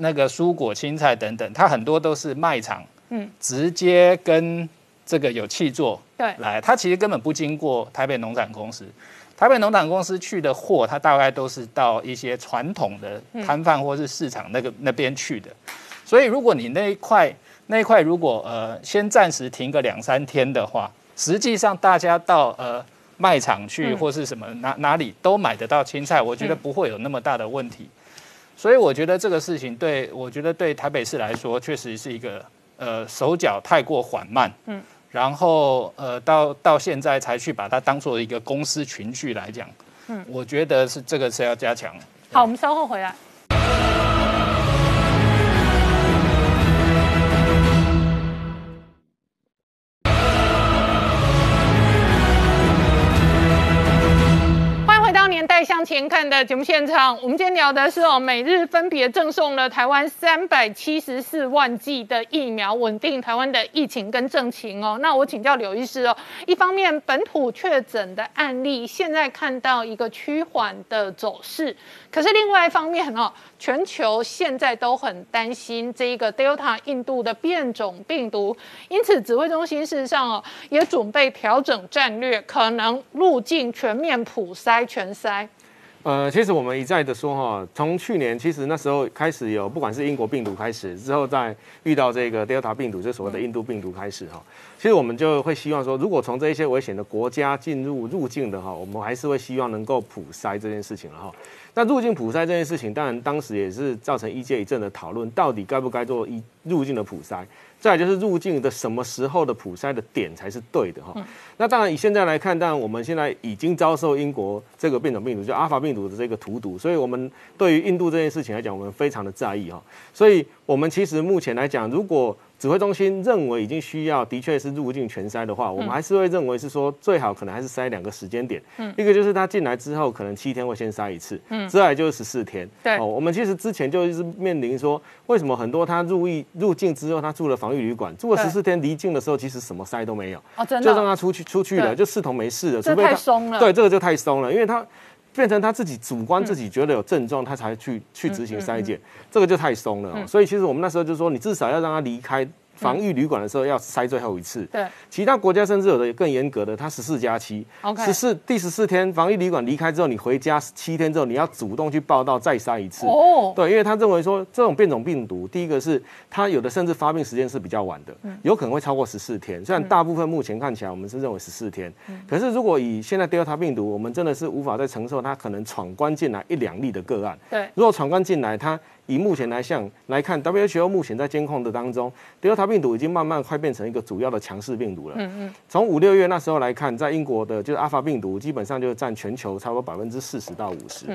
那个蔬果、青菜等等，它很多都是卖场，嗯嗯，直接跟这个有气做对来，它其实根本不经过台北农产公司。台北农产公司去的货，它大概都是到一些传统的摊贩或是市场那个那边去的。所以，如果你那一块那一块如果呃先暂时停个两三天的话，实际上大家到呃卖场去或是什么哪哪里都买得到青菜，我觉得不会有那么大的问题。所以我觉得这个事情对我觉得对台北市来说，确实是一个呃手脚太过缓慢，嗯，然后呃到到现在才去把它当做一个公司群聚来讲，嗯，我觉得是这个是要加强。好，我们稍后回来。向前看的节目现场。我们今天聊的是哦，每日分别赠送了台湾三百七十四万剂的疫苗，稳定台湾的疫情跟政情哦。那我请教刘医师哦，一方面本土确诊的案例现在看到一个趋缓的走势，可是另外一方面哦，全球现在都很担心这一个 Delta 印度的变种病毒，因此指挥中心事实上哦也准备调整战略，可能入境全面普筛全筛。呃，其实我们一再的说哈，从去年其实那时候开始有，不管是英国病毒开始之后，再遇到这个 Delta 病毒，就所谓的印度病毒开始哈，其实我们就会希望说，如果从这一些危险的国家进入入境的哈，我们还是会希望能够普筛这件事情了哈。那入境普筛这件事情，当然当时也是造成一届一阵的讨论，到底该不该做一入境的普筛？再就是入境的什么时候的普筛的点才是对的哈。那当然以现在来看，当然我们现在已经遭受英国这个变种病毒，就阿尔法病毒的这个荼毒，所以我们对于印度这件事情来讲，我们非常的在意哈。所以我们其实目前来讲，如果指挥中心认为已经需要，的确是入境全筛的话，我们还是会认为是说最好可能还是筛两个时间点，嗯一个就是他进来之后可能七天会先筛一次，嗯，之来就是十四天。对哦，我们其实之前就是面临说，为什么很多他入疫入境之后，他住了防疫旅馆，住了十四天离境的时候，其实什么筛都没有，哦，真就的就、让他出去出去了，就视同没事了，这除非他太松了。对，这个就太松了，因为他变成他自己主观自己觉得有症状，他才去去执行筛检，这个就太松了哦、所以其实我们那时候就说，你至少要让他离开防疫旅馆的时候要筛最后一次。对。其他国家甚至有的更严格的，它十四加七，OK。十四第十四天防疫旅馆离开之后，你回家七天之后，你要主动去报到再筛一次。哦，对，因为他认为说这种变种病毒，第一个是它有的甚至发病时间是比较晚的，有可能会超过十四天。虽然大部分目前看起来我们是认为十四天，可是如果以现在 Delta 病毒，我们真的是无法再承受它可能闯关进来一两例的个案。对。如果闯关进来，它以目前来向来看，WHO 目前在监控的当中，Delta 病毒已经慢慢快变成一个主要的强势病毒了。嗯嗯。从五六月那时候来看，在英国的就是阿法病毒，基本上就占全球差不多百分之四十到五十。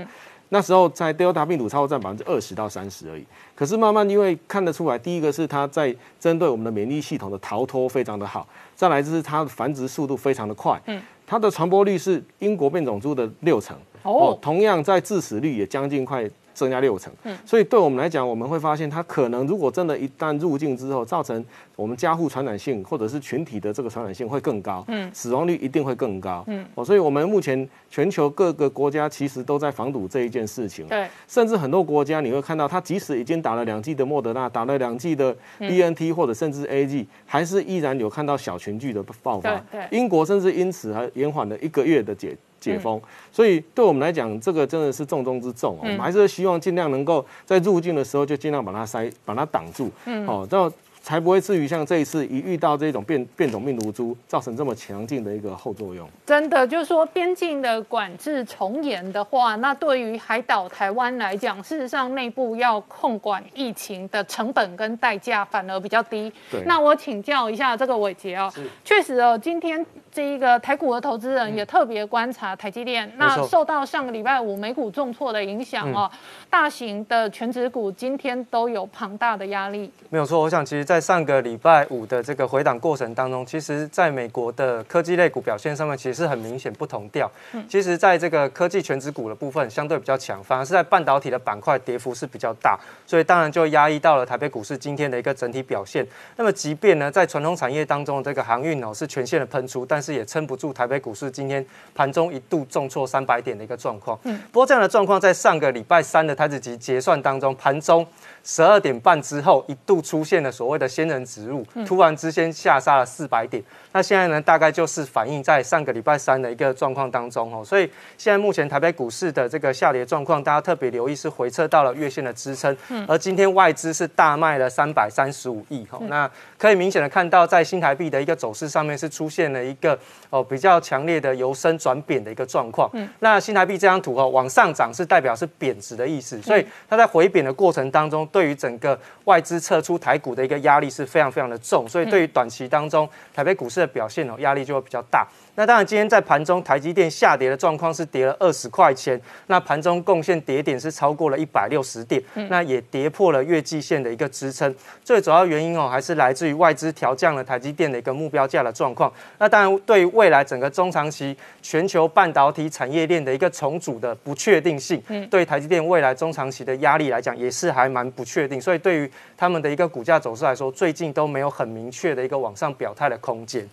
那时候在 Delta 病毒超过占百分之二十到三十而已。可是慢慢因为看得出来，第一个是它在针对我们的免疫系统的逃脱非常的好，再来就是它的繁殖速度非常的快。嗯。它的传播率是英国变种株的六成。哦同样在致死率也将近快增加六成。嗯，所以对我们来讲，我们会发现它可能如果真的一旦入境之后，造成我们家户传染性或者是群体的这个传染性会更高，嗯，死亡率一定会更高，嗯，哦，所以我们目前全球各个国家其实都在防堵这一件事情，对，甚至很多国家你会看到，它即使已经打了两剂的莫德纳，打了两剂的 B N T 或者甚至 A G，还是依然有看到小群聚的爆发，对，英国甚至因此还延缓了一个月的解。解封，所以对我们来讲，这个真的是重中之重哦。我们还是希望尽量能够在入境的时候就尽量把它塞，把它挡住，哦，到。才不会至于像这一次一遇到这种变变种病毒株，造成这么强劲的一个后作用。真的，就是说边境的管制重严的话，那对于海岛台湾来讲，事实上内部要控管疫情的成本跟代价反而比较低。对。那我请教一下这个伟杰哦，确实哦，今天这一个台股的投资人也特别观察台积电，那受到上个礼拜五美股重挫的影响哦，大型的全指股今天都有庞大的压力。没有错，我想其实，在在上个礼拜五的这个回档过程当中，其实在美国的科技类股表现上面，其实是很明显不同调。其实在这个科技全指股的部分相对比较强，反而是在半导体的板块跌幅是比较大，所以当然就压抑到了台北股市今天的一个整体表现。那么即便呢，在传统产业当中这个航运哦是全线的喷出，但是也撑不住台北股市今天盘中一度重挫三百点的一个状况。嗯，不过这样的状况在上个礼拜三的台子级结算当中，盘中。十二点半之后，一度出现了所谓的仙人指路，突然之间下杀了四百点。那现在呢，大概就是反映在上个礼拜三的一个状况当中哦。所以现在目前台北股市的这个下跌状况，大家特别留意是回撤到了月线的支撑。嗯而今天外资是大卖了三百三十五亿哈。那可以明显的看到，在新台币的一个走势上面是出现了一个哦比较强烈的由升转贬的一个状况。嗯那新台币这张图哦，往上涨是代表是贬值的意思，所以它在回贬的过程当中。对于整个外资撤出台股的一个压力是非常非常的重，所以对于短期当中台北股市表现哦，压力就会比较大。那当然，今天在盘中台积电下跌的状况是跌了二十块钱，那盘中贡献跌点是超过了一百六十点，那也跌破了月季线的一个支撑。最主要原因哦，还是来自于外资调降了台积电的一个目标价的状况。那当然，对于未来整个中长期全球半导体产业链的一个重组的不确定性，对台积电未来中长期的压力来讲，也是还蛮不确定。所以对于他们的一个股价走势来说，最近都没有很明确的一个往上表态的空间。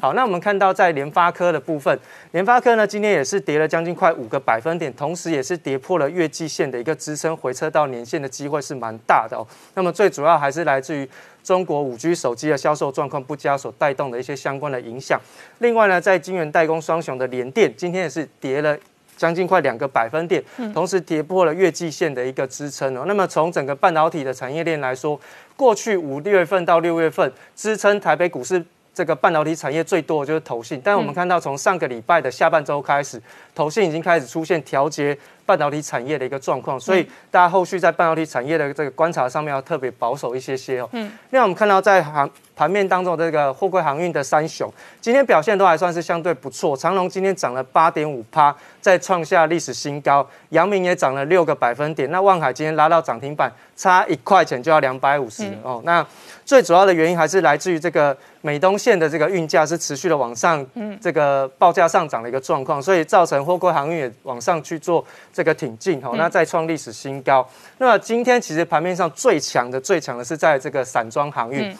好，那我们看到在联发科的部分，联发科呢今天也是跌了将近快五个百分点，同时也是跌破了月季线的一个支撑，回撤到年线的机会是蛮大的哦。那么最主要还是来自于中国五 G 手机的销售状况不佳所带动的一些相关的影响。另外呢，在晶圆代工双雄的联电，今天也是跌了将近快两个百分点，同时跌破了月季线的一个支撑哦。那么从整个半导体的产业链来说，过去五六月份到六月份支撑台北股市。这个半导体产业最多的就是投信，但我们看到从上个礼拜的下半周开始，投信已经开始出现调节。半导体产业的一个状况，所以大家后续在半导体产业的这个观察上面要特别保守一些些哦。嗯，另外我们看到在行盘面当中这个货柜航运的三雄，今天表现都还算是相对不错。长隆今天涨了八点五趴，再创下历史新高。阳明也涨了六个百分点。那万海今天拉到涨停板，差一块钱就要两百五十哦。那最主要的原因还是来自于这个美东线的这个运价是持续的往上，嗯，这个报价上涨的一个状况，所以造成货柜航运也往上去做。这个挺进哈，那再创历史新高。那么今天其实盘面上最强的、最强的是在这个散装航运。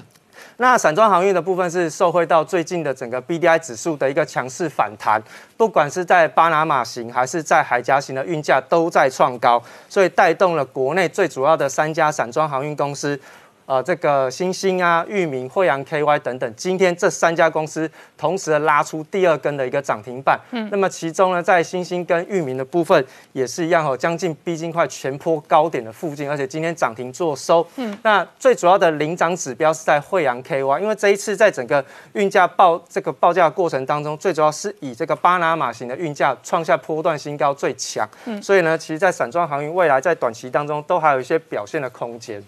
那散装航运的部分是受惠到最近的整个 B D I 指数的一个强势反弹，不管是在巴拿马型还是在海峡型的运价都在创高，所以带动了国内最主要的三家散装航运公司。呃，这个星星啊、域名、惠阳 KY 等等，今天这三家公司同时拉出第二根的一个涨停板。嗯，那么其中呢，在星星跟域名的部分也是一样哦，将近逼近快全坡高点的附近，而且今天涨停做收。嗯，那最主要的领涨指标是在惠阳 KY，因为这一次在整个运价报这个报价过程当中，最主要是以这个巴拿马型的运价创下波段新高最强。嗯，所以呢，其实，在散装航运未来在短期当中都还有一些表现的空间。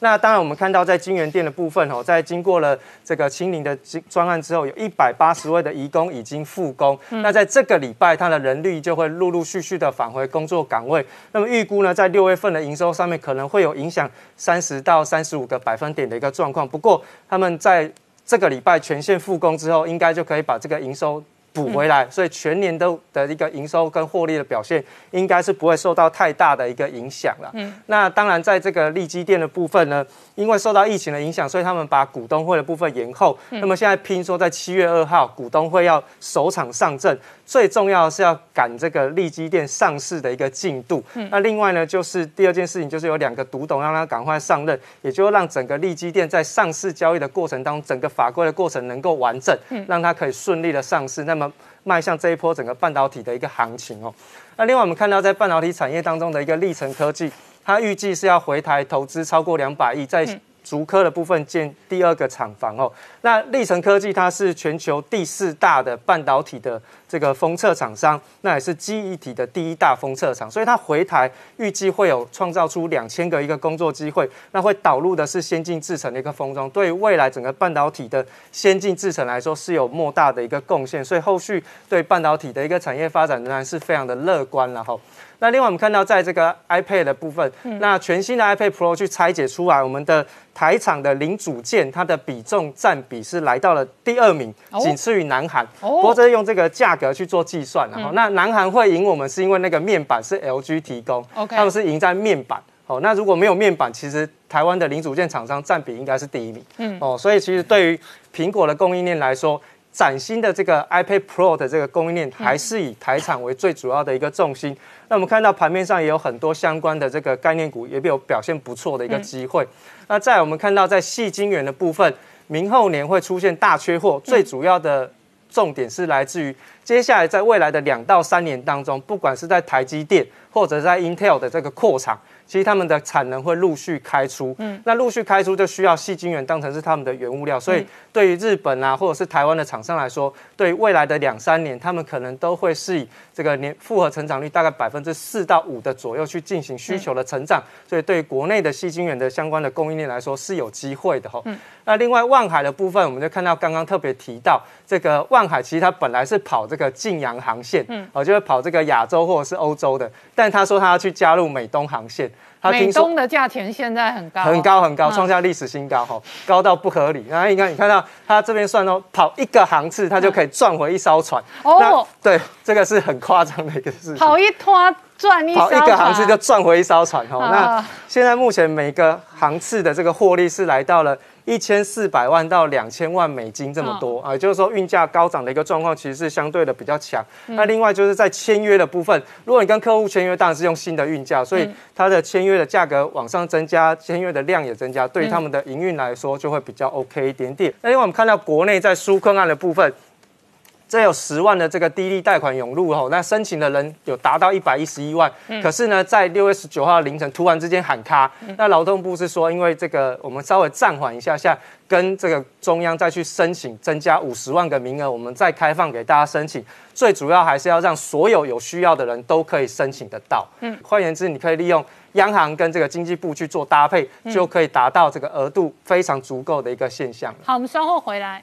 那当然，我们看到在金源店的部分哦，在经过了这个清零的专案之后，有一百八十位的移工已经复工。那在这个礼拜，他的人力就会陆陆续续的返回工作岗位。那么预估呢，在六月份的营收上面可能会有影响三十到三十五个百分点的一个状况。不过他们在这个礼拜全线复工之后，应该就可以把这个营收。补回来，所以全年都的一个营收跟获利的表现，应该是不会受到太大的一个影响了。嗯，那当然在这个利基店的部分呢，因为受到疫情的影响，所以他们把股东会的部分延后。那么现在拼说在七月二号股东会要首场上阵，最重要的是要赶这个利基店上市的一个进度。那另外呢，就是第二件事情就是有两个独董让他赶快上任，也就让整个利基店在上市交易的过程当中，整个法规的过程能够完整，让它可以顺利的上市。那么迈向这一波整个半导体的一个行情哦。那另外我们看到在半导体产业当中的一个历程科技，它预计是要回台投资超过两百亿，在竹科的部分建第二个厂房哦。那历程科技它是全球第四大的半导体的这个封测厂商，那也是记忆体的第一大封测厂，所以它回台预计会有创造出两千个一个工作机会，那会导入的是先进制程的一个封装，对未来整个半导体的先进制程来说是有莫大的一个贡献，所以后续对半导体的一个产业发展仍然是非常的乐观了哈。那另外我们看到在这个 iPad 的部分，那全新的 iPad Pro 去拆解出来，我们的台厂的零组件它的比重占比是来到了第二名，仅次于南韩。不过这是用这个价格去做计算，然后那南韩会赢我们是因为那个面板是 LG 提供，他们是赢在面板。哦，那如果没有面板，其实台湾的零组件厂商占比应该是第一名。嗯，哦，所以其实对于苹果的供应链来说，崭新的这个 iPad Pro 的这个供应链还是以台厂为最主要的一个重心。那我们看到盘面上也有很多相关的这个概念股，也有表现不错的一个机会。那在我们看到在细晶圆的部分，明后年会出现大缺货，最主要的重点是来自于接下来在未来的两到三年当中，不管是在台积电或者在 Intel 的这个扩厂。其实他们的产能会陆续开出，嗯，那陆续开出就需要细晶圆当成是他们的原物料，所以对于日本啊或者是台湾的厂商来说，对未来的两三年，他们可能都会是以这个年复合成长率大概百分之四到五的左右去进行需求的成长，所以对国内的细晶圆的相关的供应链来说是有机会的哈。那另外万海的部分，我们就看到刚刚特别提到这个万海，其实它本来是跑这个晋阳航线，嗯，哦，就是跑这个亚洲或者是欧洲的，但他说他要去加入美东航线。美东的价钱现在很高，很高很高，创下历史新高哈，高到不合理。然后你看，你看到他这边算哦，跑一个航次，他就可以赚回一艘船。哦，对，这个是很夸张的一个事情。跑一拖赚一跑一个航次就赚回一艘船哈。那现在目前每个航次的这个获利是来到了。一千四百万到两千万美金这么多啊，就是说运价高涨的一个状况，其实是相对的比较强。那另外就是在签约的部分，如果你跟客户签约，当然是用新的运价，所以它的签约的价格往上增加，签约的量也增加，对于他们的营运来说就会比较 OK 一点点。那另外我们看到国内在纾困案的部分。这有十万的这个低利贷款涌入哦，那申请的人有达到一百一十一万，可是呢，在六月十九号凌晨突然之间喊卡，那劳动部是说，因为这个我们稍微暂缓一下下，跟这个中央再去申请增加五十万个名额，我们再开放给大家申请，最主要还是要让所有有需要的人都可以申请得到。嗯，换言之，你可以利用央行跟这个经济部去做搭配，就可以达到这个额度非常足够的一个现象。好，我们稍后回来。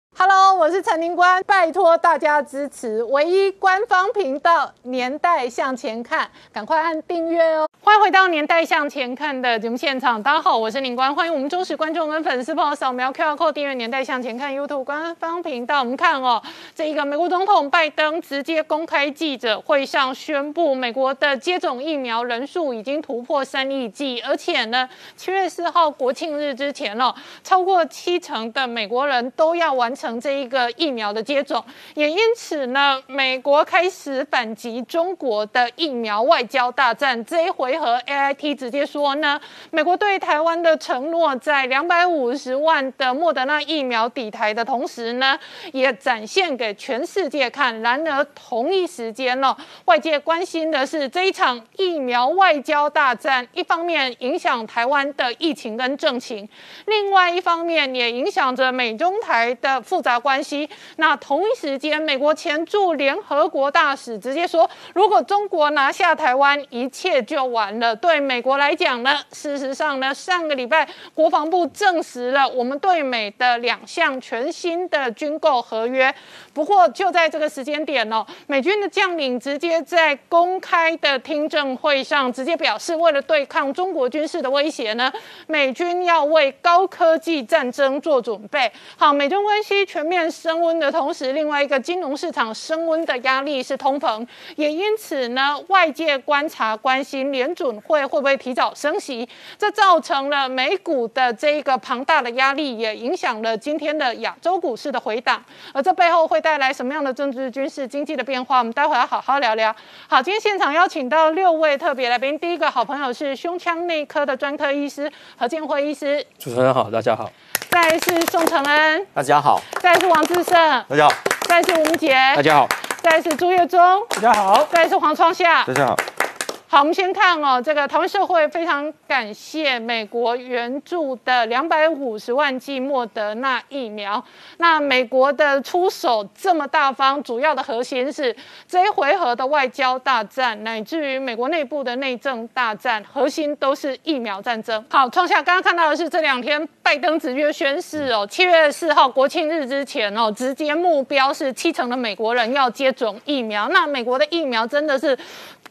Hello，我是陈宁官，拜托大家支持唯一官方频道《年代向前看》，赶快按订阅哦。欢迎回到《年代向前看》的节目现场，大家好，我是宁官，欢迎我们忠实观众跟粉丝朋友扫描 QR Code 订阅《年代向前看》YouTube 官方频道。我们看哦，这一个美国总统拜登直接公开记者会上宣布，美国的接种疫苗人数已经突破三亿剂，而且呢，七月四号国庆日之前哦，超过七成的美国人都要完成成这一个疫苗的接种，也因此呢，美国开始反击中国的疫苗外交大战。这一回。合 A I T 直接说呢，美国对台湾的承诺，在两百五十万的莫德纳疫苗抵台的同时呢，也展现给全世界看。然而同一时间呢，外界关心的是这一场疫苗外交大战，一方面影响台湾的疫情跟政情，另外一方面也影响着美中台的复杂关系。那同一时间，美国前驻联合国大使直接说，如果中国拿下台湾，一切就完了。对美国来讲呢，事实上呢，上个礼拜国防部证实了我们对美的两项全新的军购合约。不过就在这个时间点哦，美军的将领直接在公开的听证会上直接表示，为了对抗中国军事的威胁呢，美军要为高科技战争做准备。好，美中关系全面升温的同时，另外一个金融市场升温的压力是通膨，也因此呢，外界观察关心联准会会不会提早升息，这造成了美股的这一个庞大的压力，也影响了今天的亚洲股市的回档。而这背后会带来什么样的政治、军事、经济的变化？我们待会要好好聊聊。好，今天现场邀请到六位特别来宾，第一个好朋友是胸腔内科的专科医师何建辉医师，主持人好，大家好，再来是宋承恩，大家好，再来是王志胜，大家好，再来是吴杰，大家好，再来是朱月忠，大家好，再来是黄创夏，大家好。好，我们先看哦，这个台湾社会非常感谢美国援助的两百五十万剂莫德纳疫苗。那美国的出手这么大方，主要的核心是这一回合的外交大战，乃至于美国内部的内政大战，核心都是疫苗战争。好，创下刚刚看到的是这两天拜登直接宣誓哦，七月四号国庆日之前哦，直接目标是七成的美国人要接种疫苗。那美国的疫苗真的是。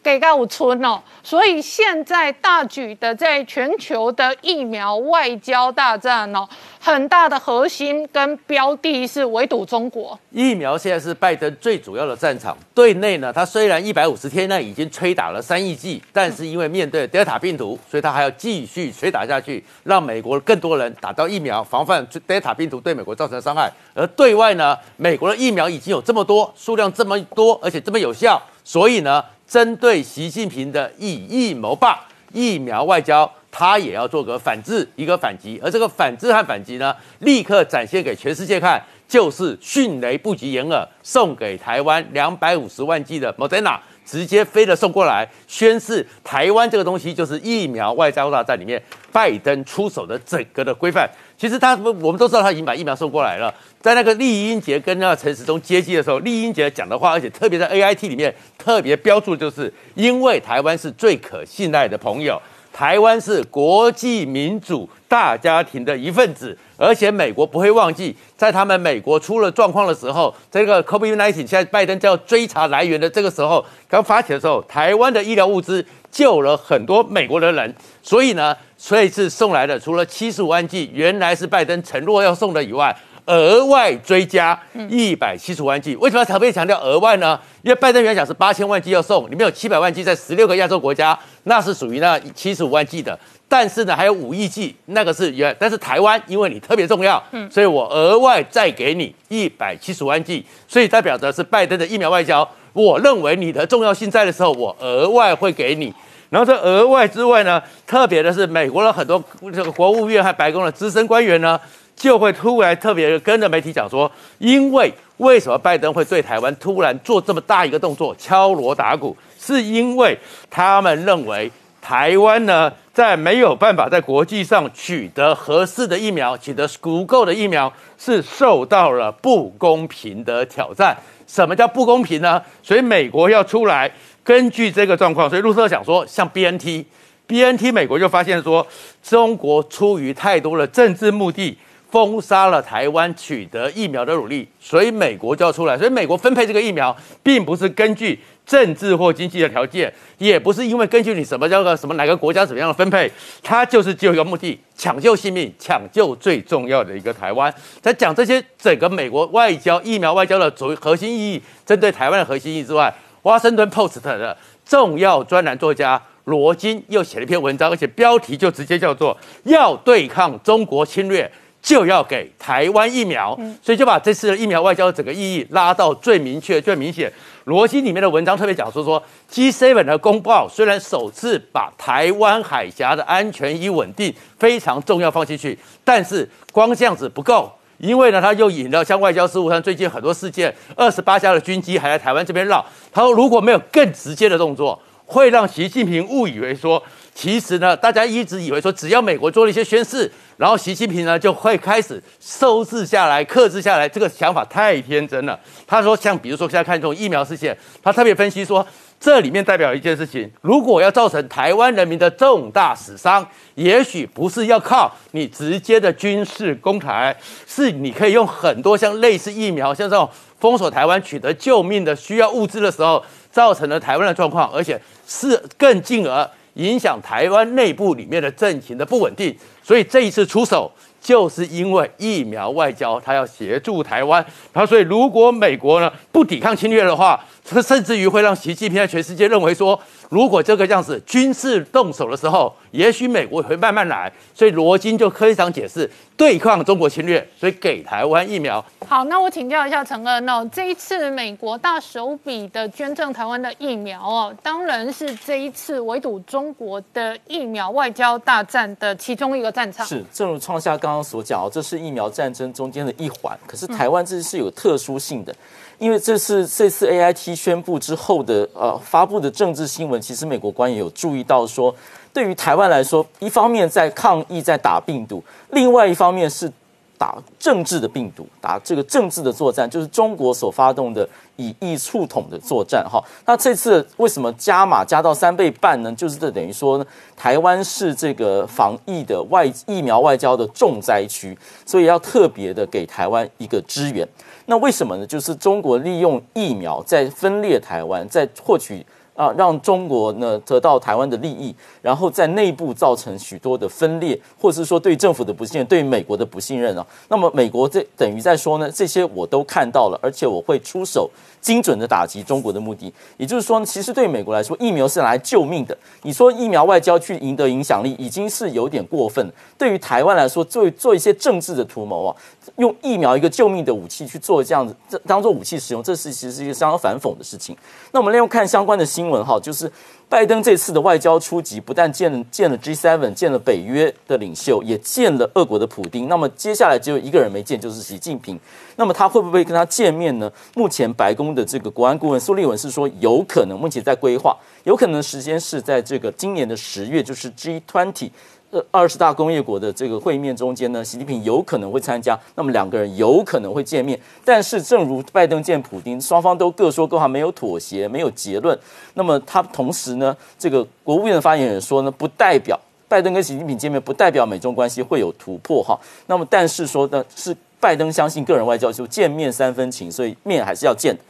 给到五村哦，所以现在大举的在全球的疫苗外交大战哦，很大的核心跟标的是围堵中国。疫苗现在是拜登最主要的战场。对内呢，他虽然一百五十天内已经吹打了三亿剂，但是因为面对德尔塔病毒，所以他还要继续吹打下去，让美国更多人打到疫苗，防范德尔塔病毒对美国造成的伤害。而对外呢，美国的疫苗已经有这么多，数量这么多，而且这么有效，所以呢。针对习近平的以疫谋霸、疫苗外交，他也要做个反制、一个反击。而这个反制和反击呢，立刻展现给全世界看，就是迅雷不及掩耳，送给台湾两百五十万剂的 Moderna，直接飞了送过来，宣示台湾这个东西就是疫苗外交大战里面拜登出手的整个的规范。其实他，我们都知道他已经把疫苗送过来了。在那个厉英杰跟那个陈时中接机的时候，厉英杰讲的话，而且特别在 A I T 里面特别标注，就是因为台湾是最可信赖的朋友，台湾是国际民主大家庭的一份子，而且美国不会忘记，在他们美国出了状况的时候，这个 COVID nineteen 现在拜登就要追查来源的这个时候，刚发起的时候，台湾的医疗物资救了很多美国的人，所以呢，这一次送来的除了七十五万剂，原来是拜登承诺要送的以外。额外追加一百七十万剂，为什么特别强调额外呢？因为拜登原讲是八千万剂要送，里面有七百万剂在十六个亚洲国家，那是属于那七十五万剂的。但是呢，还有五亿剂，那个是原，但是台湾因为你特别重要，所以我额外再给你一百七十万剂，所以代表的是拜登的疫苗外交。我认为你的重要性在的时候，我额外会给你。然后这额外之外呢，特别的是美国的很多这个国务院和白宫的资深官员呢。就会突然特别跟着媒体讲说，因为为什么拜登会对台湾突然做这么大一个动作，敲锣打鼓，是因为他们认为台湾呢，在没有办法在国际上取得合适的疫苗，取得足够的疫苗，是受到了不公平的挑战。什么叫不公平呢？所以美国要出来，根据这个状况，所以路特想说，像 B N T，B N T，美国就发现说，中国出于太多的政治目的。封杀了台湾取得疫苗的努力，所以美国就要出来。所以美国分配这个疫苗，并不是根据政治或经济的条件，也不是因为根据你什么叫做什么哪个国家怎么样的分配，它就是只有一个目的：抢救性命，抢救最重要的一个台湾。在讲这些整个美国外交疫苗外交的主核心意义，针对台湾的核心意义之外，华盛顿 Post 的重要专栏作家罗金又写了一篇文章，而且标题就直接叫做“要对抗中国侵略”。就要给台湾疫苗，所以就把这次的疫苗外交的整个意义拉到最明确、最明显。罗辑里面的文章特别讲说，说 G7 的公报虽然首次把台湾海峡的安全与稳定非常重要放进去，但是光这样子不够，因为呢，他又引了像外交事务上最近很多事件，二十八家的军机还在台湾这边绕。他说如果没有更直接的动作。会让习近平误以为说，其实呢，大家一直以为说，只要美国做了一些宣誓，然后习近平呢就会开始收治下来、克制下来。这个想法太天真了。他说，像比如说现在看这种疫苗事件，他特别分析说，这里面代表一件事情：如果要造成台湾人民的重大死伤，也许不是要靠你直接的军事攻台，是你可以用很多像类似疫苗，像这种封锁台湾、取得救命的需要物资的时候，造成了台湾的状况，而且是更进而影响台湾内部里面的政情的不稳定。所以这一次出手，就是因为疫苗外交，他要协助台湾。他所以如果美国呢不抵抗侵略的话，甚至于会让习近平在全世界认为说，如果这个样子军事动手的时候，也许美国会慢慢来。所以罗金就非常解释对抗中国侵略，所以给台湾疫苗。好，那我请教一下陈恩哦，这一次美国大手笔的捐赠台湾的疫苗哦，当然是这一次围堵中国的疫苗外交大战的其中一个战场。是，正如创夏刚刚所讲哦，这是疫苗战争中间的一环。可是台湾这是有特殊性的，因为这次这次 A I T 宣布之后的呃发布的政治新闻，其实美国官员有注意到说，对于台湾来说，一方面在抗疫在打病毒，另外一方面是打政治的病毒，打这个政治的作战，就是中国所发动的以疫促统的作战哈。那这次为什么加码加到三倍半呢？就是这等于说呢，台湾是这个防疫的外疫苗外交的重灾区，所以要特别的给台湾一个支援。那为什么呢？就是中国利用疫苗在分裂台湾，在获取啊，让中国呢得到台湾的利益，然后在内部造成许多的分裂，或者是说对政府的不信任，对美国的不信任啊。那么美国这等于在说呢，这些我都看到了，而且我会出手精准的打击中国的目的。也就是说，其实对美国来说，疫苗是来救命的。你说疫苗外交去赢得影响力，已经是有点过分。对于台湾来说，做做一些政治的图谋啊。用疫苗一个救命的武器去做这样子，这当做武器使用，这是其实是一个相当反讽的事情。那我们利用看相关的新闻哈，就是拜登这次的外交出击，不但见见了 G7，见了北约的领袖，也见了俄国的普京。那么接下来只有一个人没见，就是习近平。那么他会不会跟他见面呢？目前白宫的这个国安顾问苏利文是说有可能，目前在规划，有可能时间是在这个今年的十月，就是 G20。呃，二十大工业国的这个会面中间呢，习近平有可能会参加，那么两个人有可能会见面。但是，正如拜登见普京，双方都各说各话，没有妥协，没有结论。那么，他同时呢，这个国务院的发言人说呢，不代表拜登跟习近平见面，不代表美中关系会有突破哈。那么，但是说呢是拜登相信个人外交，就见面三分情，所以面还是要见的。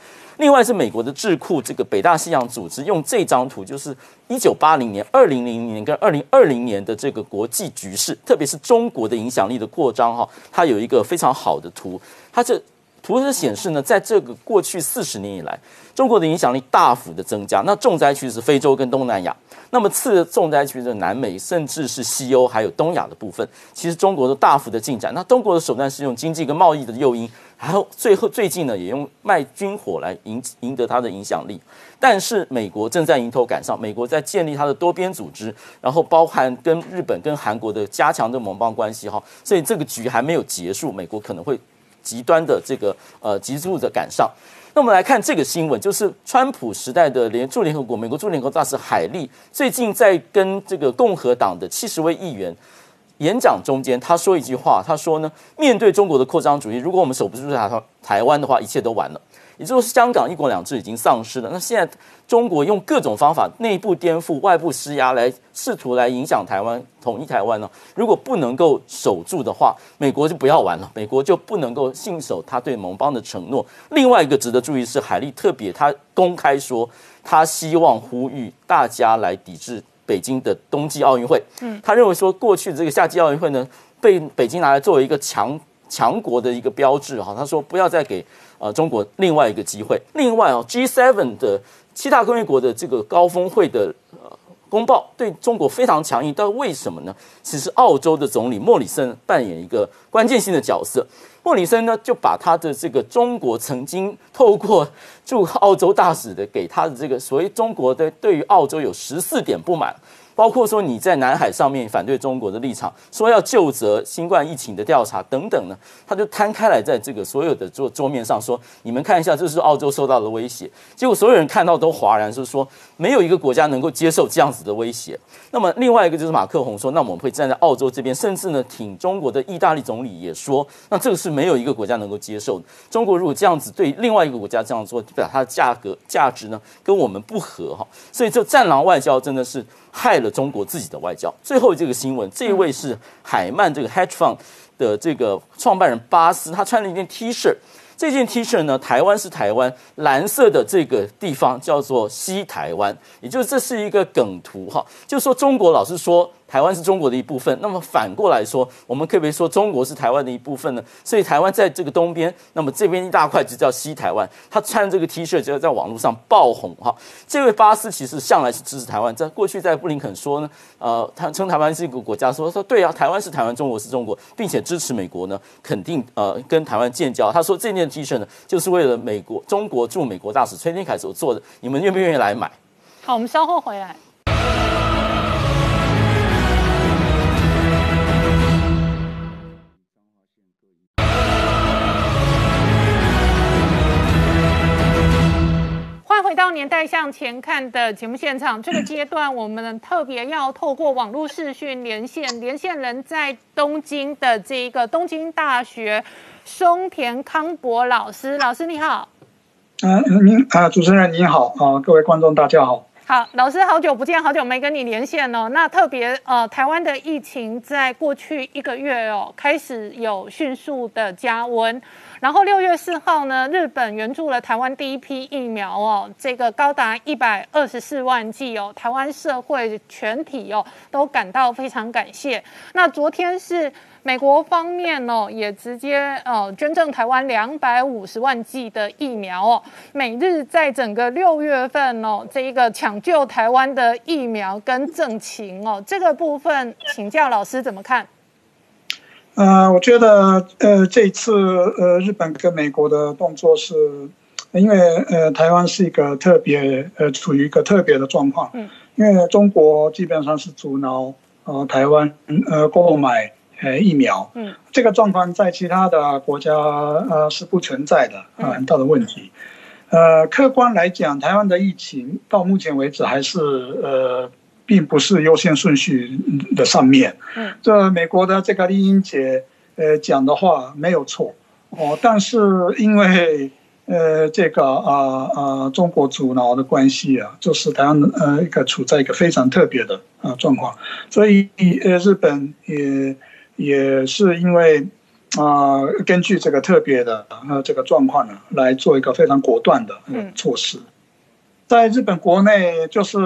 另外是美国的智库，这个北大西洋组织用这张图，就是一九八零年、二零零零年跟二零二零年的这个国际局势，特别是中国的影响力的扩张哈，它有一个非常好的图。它这图是显示呢，在这个过去四十年以来，中国的影响力大幅的增加。那重灾区是非洲跟东南亚，那么次重灾区是南美，甚至是西欧还有东亚的部分，其实中国都大幅的进展。那中国的手段是用经济跟贸易的诱因。然后最后最近呢，也用卖军火来赢赢得它的影响力。但是美国正在迎头赶上，美国在建立它的多边组织，然后包含跟日本、跟韩国的加强的盟邦关系哈。所以这个局还没有结束，美国可能会极端的这个呃急速的赶上。那我们来看这个新闻，就是川普时代的联驻联合国美国驻联合国大使海利最近在跟这个共和党的七十位议员。演讲中间，他说一句话，他说呢，面对中国的扩张主义，如果我们守不住台台湾的话，一切都完了。也就是香港一国两制已经丧失了。那现在中国用各种方法，内部颠覆、外部施压，来试图来影响台湾、统一台湾呢？如果不能够守住的话，美国就不要玩了，美国就不能够信守他对盟邦的承诺。另外一个值得注意是，海利特别他公开说，他希望呼吁大家来抵制。北京的冬季奥运会，嗯，他认为说过去这个夏季奥运会呢，被北京拿来作为一个强强国的一个标志哈。他说不要再给呃中国另外一个机会。另外哦，G7 的七大工业国的这个高峰会的呃公报对中国非常强硬，但为什么呢？其实澳洲的总理莫里森扮演一个关键性的角色。莫里森呢，就把他的这个中国曾经透过驻澳洲大使的给他的这个所谓中国的对于澳洲有十四点不满，包括说你在南海上面反对中国的立场，说要就责新冠疫情的调查等等呢，他就摊开来在这个所有的桌桌面上说，你们看一下，这是澳洲受到的威胁。结果所有人看到都哗然，是说没有一个国家能够接受这样子的威胁。那么另外一个就是马克宏说，那我们会站在澳洲这边，甚至呢挺中国的意大利总理也说，那这个是没有一个国家能够接受的。中国如果这样子对另外一个国家这样做，表它的价格价值呢跟我们不合哈，所以这战狼外交真的是。害了中国自己的外交。最后这个新闻，这一位是海曼这个 hedge fund 的这个创办人巴斯，他穿了一件 T 恤。这件 T 恤呢，台湾是台湾，蓝色的这个地方叫做西台湾，也就是这是一个梗图哈，就是说中国老是说。台湾是中国的一部分，那么反过来说，我们可不可以说中国是台湾的一部分呢？所以台湾在这个东边，那么这边一大块就叫西台湾。他穿这个 T 恤就在网络上爆红哈。这位巴斯其实向来是支持台湾，在过去在布林肯说呢，呃，他称台湾是一个国家，说说对啊，台湾是台湾，中国是中国，并且支持美国呢，肯定呃跟台湾建交。他说这件 T 恤呢，就是为了美国中国驻美国大使崔天凯所做的，你们愿不愿意来买？好，我们稍后回来。回到年代向前看的节目现场，这个阶段我们特别要透过网络视讯连线，连线人在东京的这一个东京大学松田康博老师，老师你好。嗯，您啊，主持人您好啊，各位观众大家好。好，老师好久不见，好久没跟你连线哦。那特别呃，台湾的疫情在过去一个月哦，开始有迅速的加温。然后六月四号呢，日本援助了台湾第一批疫苗哦，这个高达一百二十四万剂哦，台湾社会全体哦都感到非常感谢。那昨天是美国方面哦，也直接哦捐赠台湾两百五十万剂的疫苗哦，每日在整个六月份哦，这一个抢救台湾的疫苗跟政情哦，这个部分请教老师怎么看？呃，我觉得呃，这次呃，日本跟美国的动作是，因为呃，台湾是一个特别呃，处于一个特别的状况，嗯，因为中国基本上是阻挠呃台湾呃购买呃疫苗，嗯，这个状况在其他的国家呃是不存在的啊，很大的问题，呃，客观来讲，台湾的疫情到目前为止还是呃。并不是优先顺序的上面，嗯，这美国的这个丽英姐，呃，讲的话没有错，哦，但是因为呃这个啊啊中国阻挠的关系啊，就是台湾呃一个处在一个非常特别的啊状况，所以呃日本也也是因为啊根据这个特别的呃这个状况呢，来做一个非常果断的措施，在日本国内就是。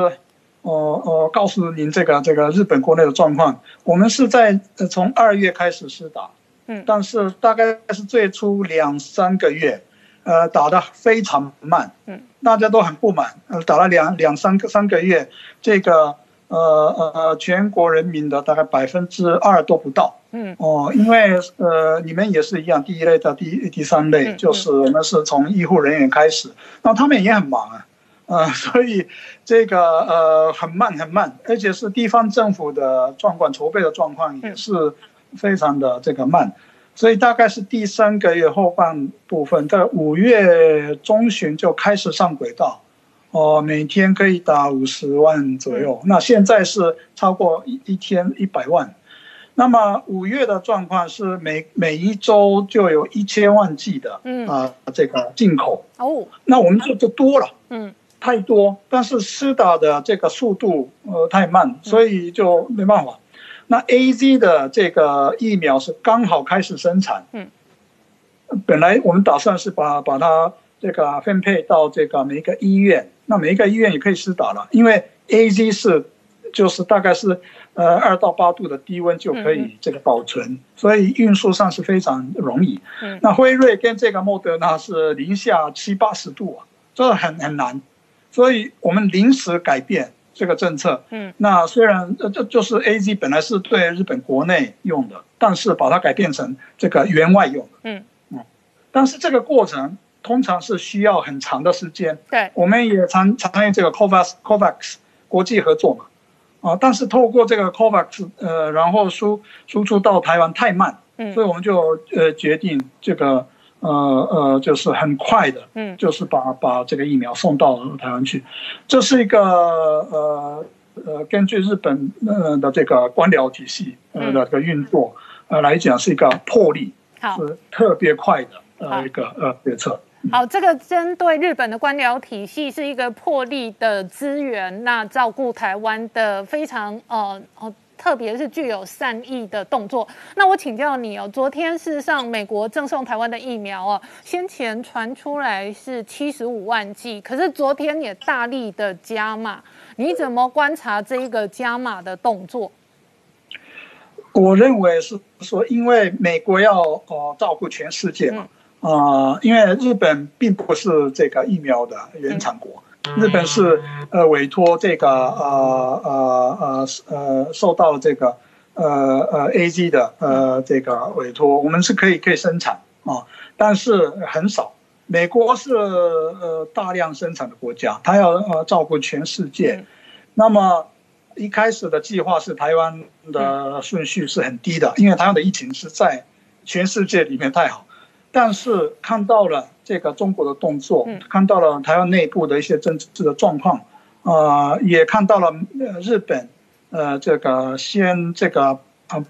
我我告诉您这个这个日本国内的状况，我们是在从二月开始试打，嗯，但是大概是最初两三个月，呃，打的非常慢，嗯，大家都很不满，呃，打了两两三个三个月，这个呃呃全国人民的大概百分之二都不到，嗯，哦，因为呃你们也是一样，第一类到第第三类，就是我们是从医护人员开始，那他们也很忙啊。啊，所以这个呃很慢很慢，而且是地方政府的状况筹备的状况也是非常的这个慢，所以大概是第三个月后半部分，在五月中旬就开始上轨道，哦，每天可以打五十万左右，那现在是超过一一天一百万，那么五月的状况是每每一周就有一千万剂的，嗯。啊这个进口哦，那我们就就多了，嗯。太多，但是施打的这个速度呃太慢，所以就没办法。那 A Z 的这个疫苗是刚好开始生产，嗯，本来我们打算是把把它这个分配到这个每一个医院，那每一个医院也可以施打了，因为 A Z 是就是大概是呃二到八度的低温就可以这个保存，所以运输上是非常容易。嗯，那辉瑞跟这个莫德纳是零下七八十度啊，这很很难。所以我们临时改变这个政策，嗯，那虽然这就是 A Z 本来是对日本国内用的，但是把它改变成这个员外用，嗯。嗯，但是这个过程通常是需要很长的时间，对，我们也常常用这个 COVAX COVAX 国际合作嘛，啊，但是透过这个 COVAX，呃，然后输输出到台湾太慢，所以我们就呃决定这个呃呃就是很快的，嗯，就是把把这个疫苗送到台湾去，这是一个呃呃根据日本呃的这个官僚体系呃的这个运作呃来讲是一个魄力，是特别快的呃一个呃决策。好，这个针对日本的官僚体系是一个破例的资源，那照顾台湾的非常呃呃，特别是具有善意的动作。那我请教你哦，昨天事实上美国赠送台湾的疫苗哦，先前传出来是七十五万剂，可是昨天也大力的加码，你怎么观察这一个加码的动作？我认为是说，因为美国要呃照顾全世界嘛。啊，因为日本并不是这个疫苗的原产国，日本是呃委托这个呃呃呃呃受到这个呃呃 A G 的呃这个委托，我们是可以可以生产啊，但是很少。美国是呃大量生产的国家，它要呃照顾全世界，那么一开始的计划是台湾的顺序是很低的，因为台湾的疫情是在全世界里面太好。但是看到了这个中国的动作，看到了台湾内部的一些政治的状况，啊，也看到了日本，呃，这个先这个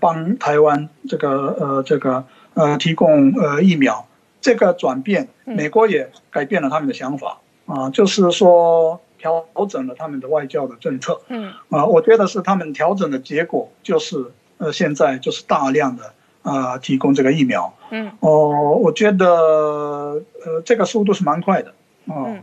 帮台湾这个呃这个呃提供呃疫苗，这个转变，美国也改变了他们的想法啊，就是说调整了他们的外交的政策，嗯，啊，我觉得是他们调整的结果，就是呃现在就是大量的。啊，提供这个疫苗，嗯，哦，我觉得，呃，这个速度是蛮快的，哦。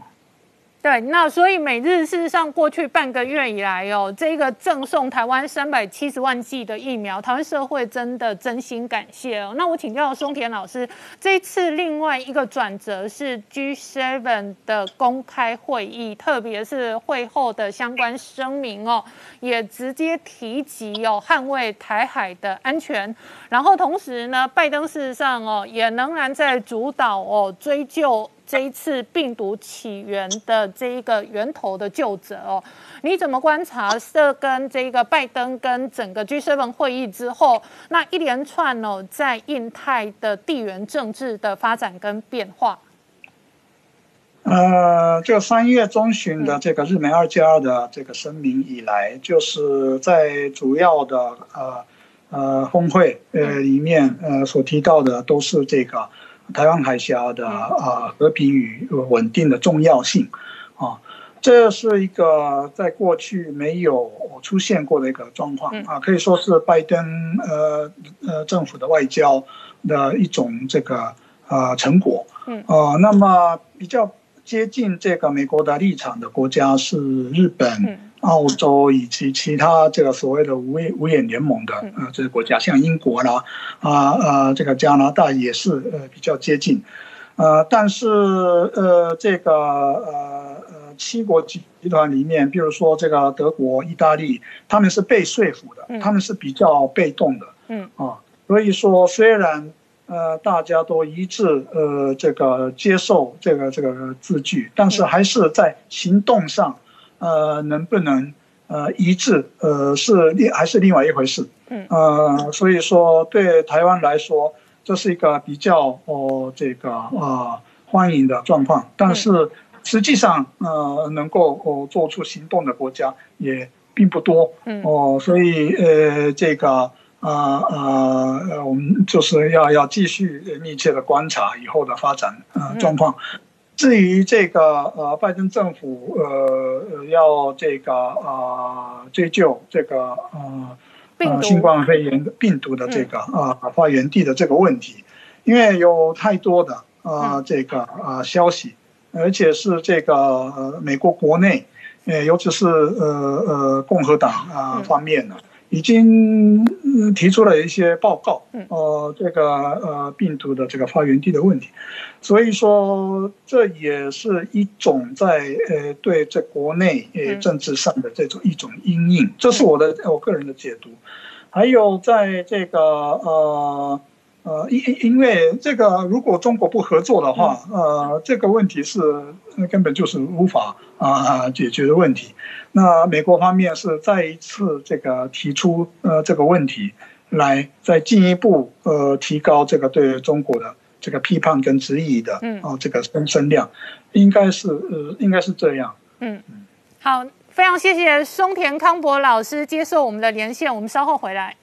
对，那所以每日事实上过去半个月以来哦，这个赠送台湾三百七十万剂的疫苗，台湾社会真的真心感谢哦。那我请教松田老师，这次另外一个转折是 G7 的公开会议，特别是会后的相关声明哦，也直接提及哦捍卫台海的安全，然后同时呢，拜登事实上哦也仍然在主导哦追究。这一次病毒起源的这一个源头的救责哦，你怎么观察这跟这个拜登跟整个 G7 会议之后那一连串哦在印太的地缘政治的发展跟变化？呃，就三月中旬的这个日美二加二的这个声明以来，就是在主要的呃呃峰会呃里面呃所提到的都是这个。台湾海峡的啊和平与稳定的重要性，啊，这是一个在过去没有出现过的一个状况啊，可以说是拜登呃呃政府的外交的一种这个啊成果，嗯，啊，那么比较接近这个美国的立场的国家是日本。澳洲以及其他这个所谓的五五眼联盟的呃这些国家，像英国啦，啊啊这个加拿大也是呃比较接近，呃但是呃这个呃呃七国集集团里面，比如说这个德国、意大利，他们是被说服的，他们是比较被动的，嗯。啊，所以说虽然呃大家都一致呃这个接受这个这个字句，但是还是在行动上。呃，能不能呃一致？呃，是另还是另外一回事。嗯，呃，所以说对台湾来说，这是一个比较哦这个啊欢迎的状况。但是实际上呃能够哦做出行动的国家也并不多。嗯，哦，所以呃这个啊啊呃我们就是要要继续密切的观察以后的发展呃状况。至于这个呃，拜登政府呃要这个呃追究这个呃新冠肺炎病毒的这个啊发源地的这个问题，因为有太多的啊这个啊消息，而且是这个呃美国国内，呃尤其是呃呃共和党啊方面呢。已经提出了一些报告，呃，这个呃病毒的这个发源地的问题，所以说这也是一种在呃对这国内呃政治上的这种一种阴影，这是我的我个人的解读。还有在这个呃呃，因因因为这个，如果中国不合作的话，呃，这个问题是根本就是无法啊解决的问题。那美国方面是再一次这个提出呃这个问题，来再进一步呃提高这个对中国的这个批判跟质疑的哦这个声声量，应该是呃应该是这样。嗯，好，非常谢谢松田康博老师接受我们的连线，我们稍后回来。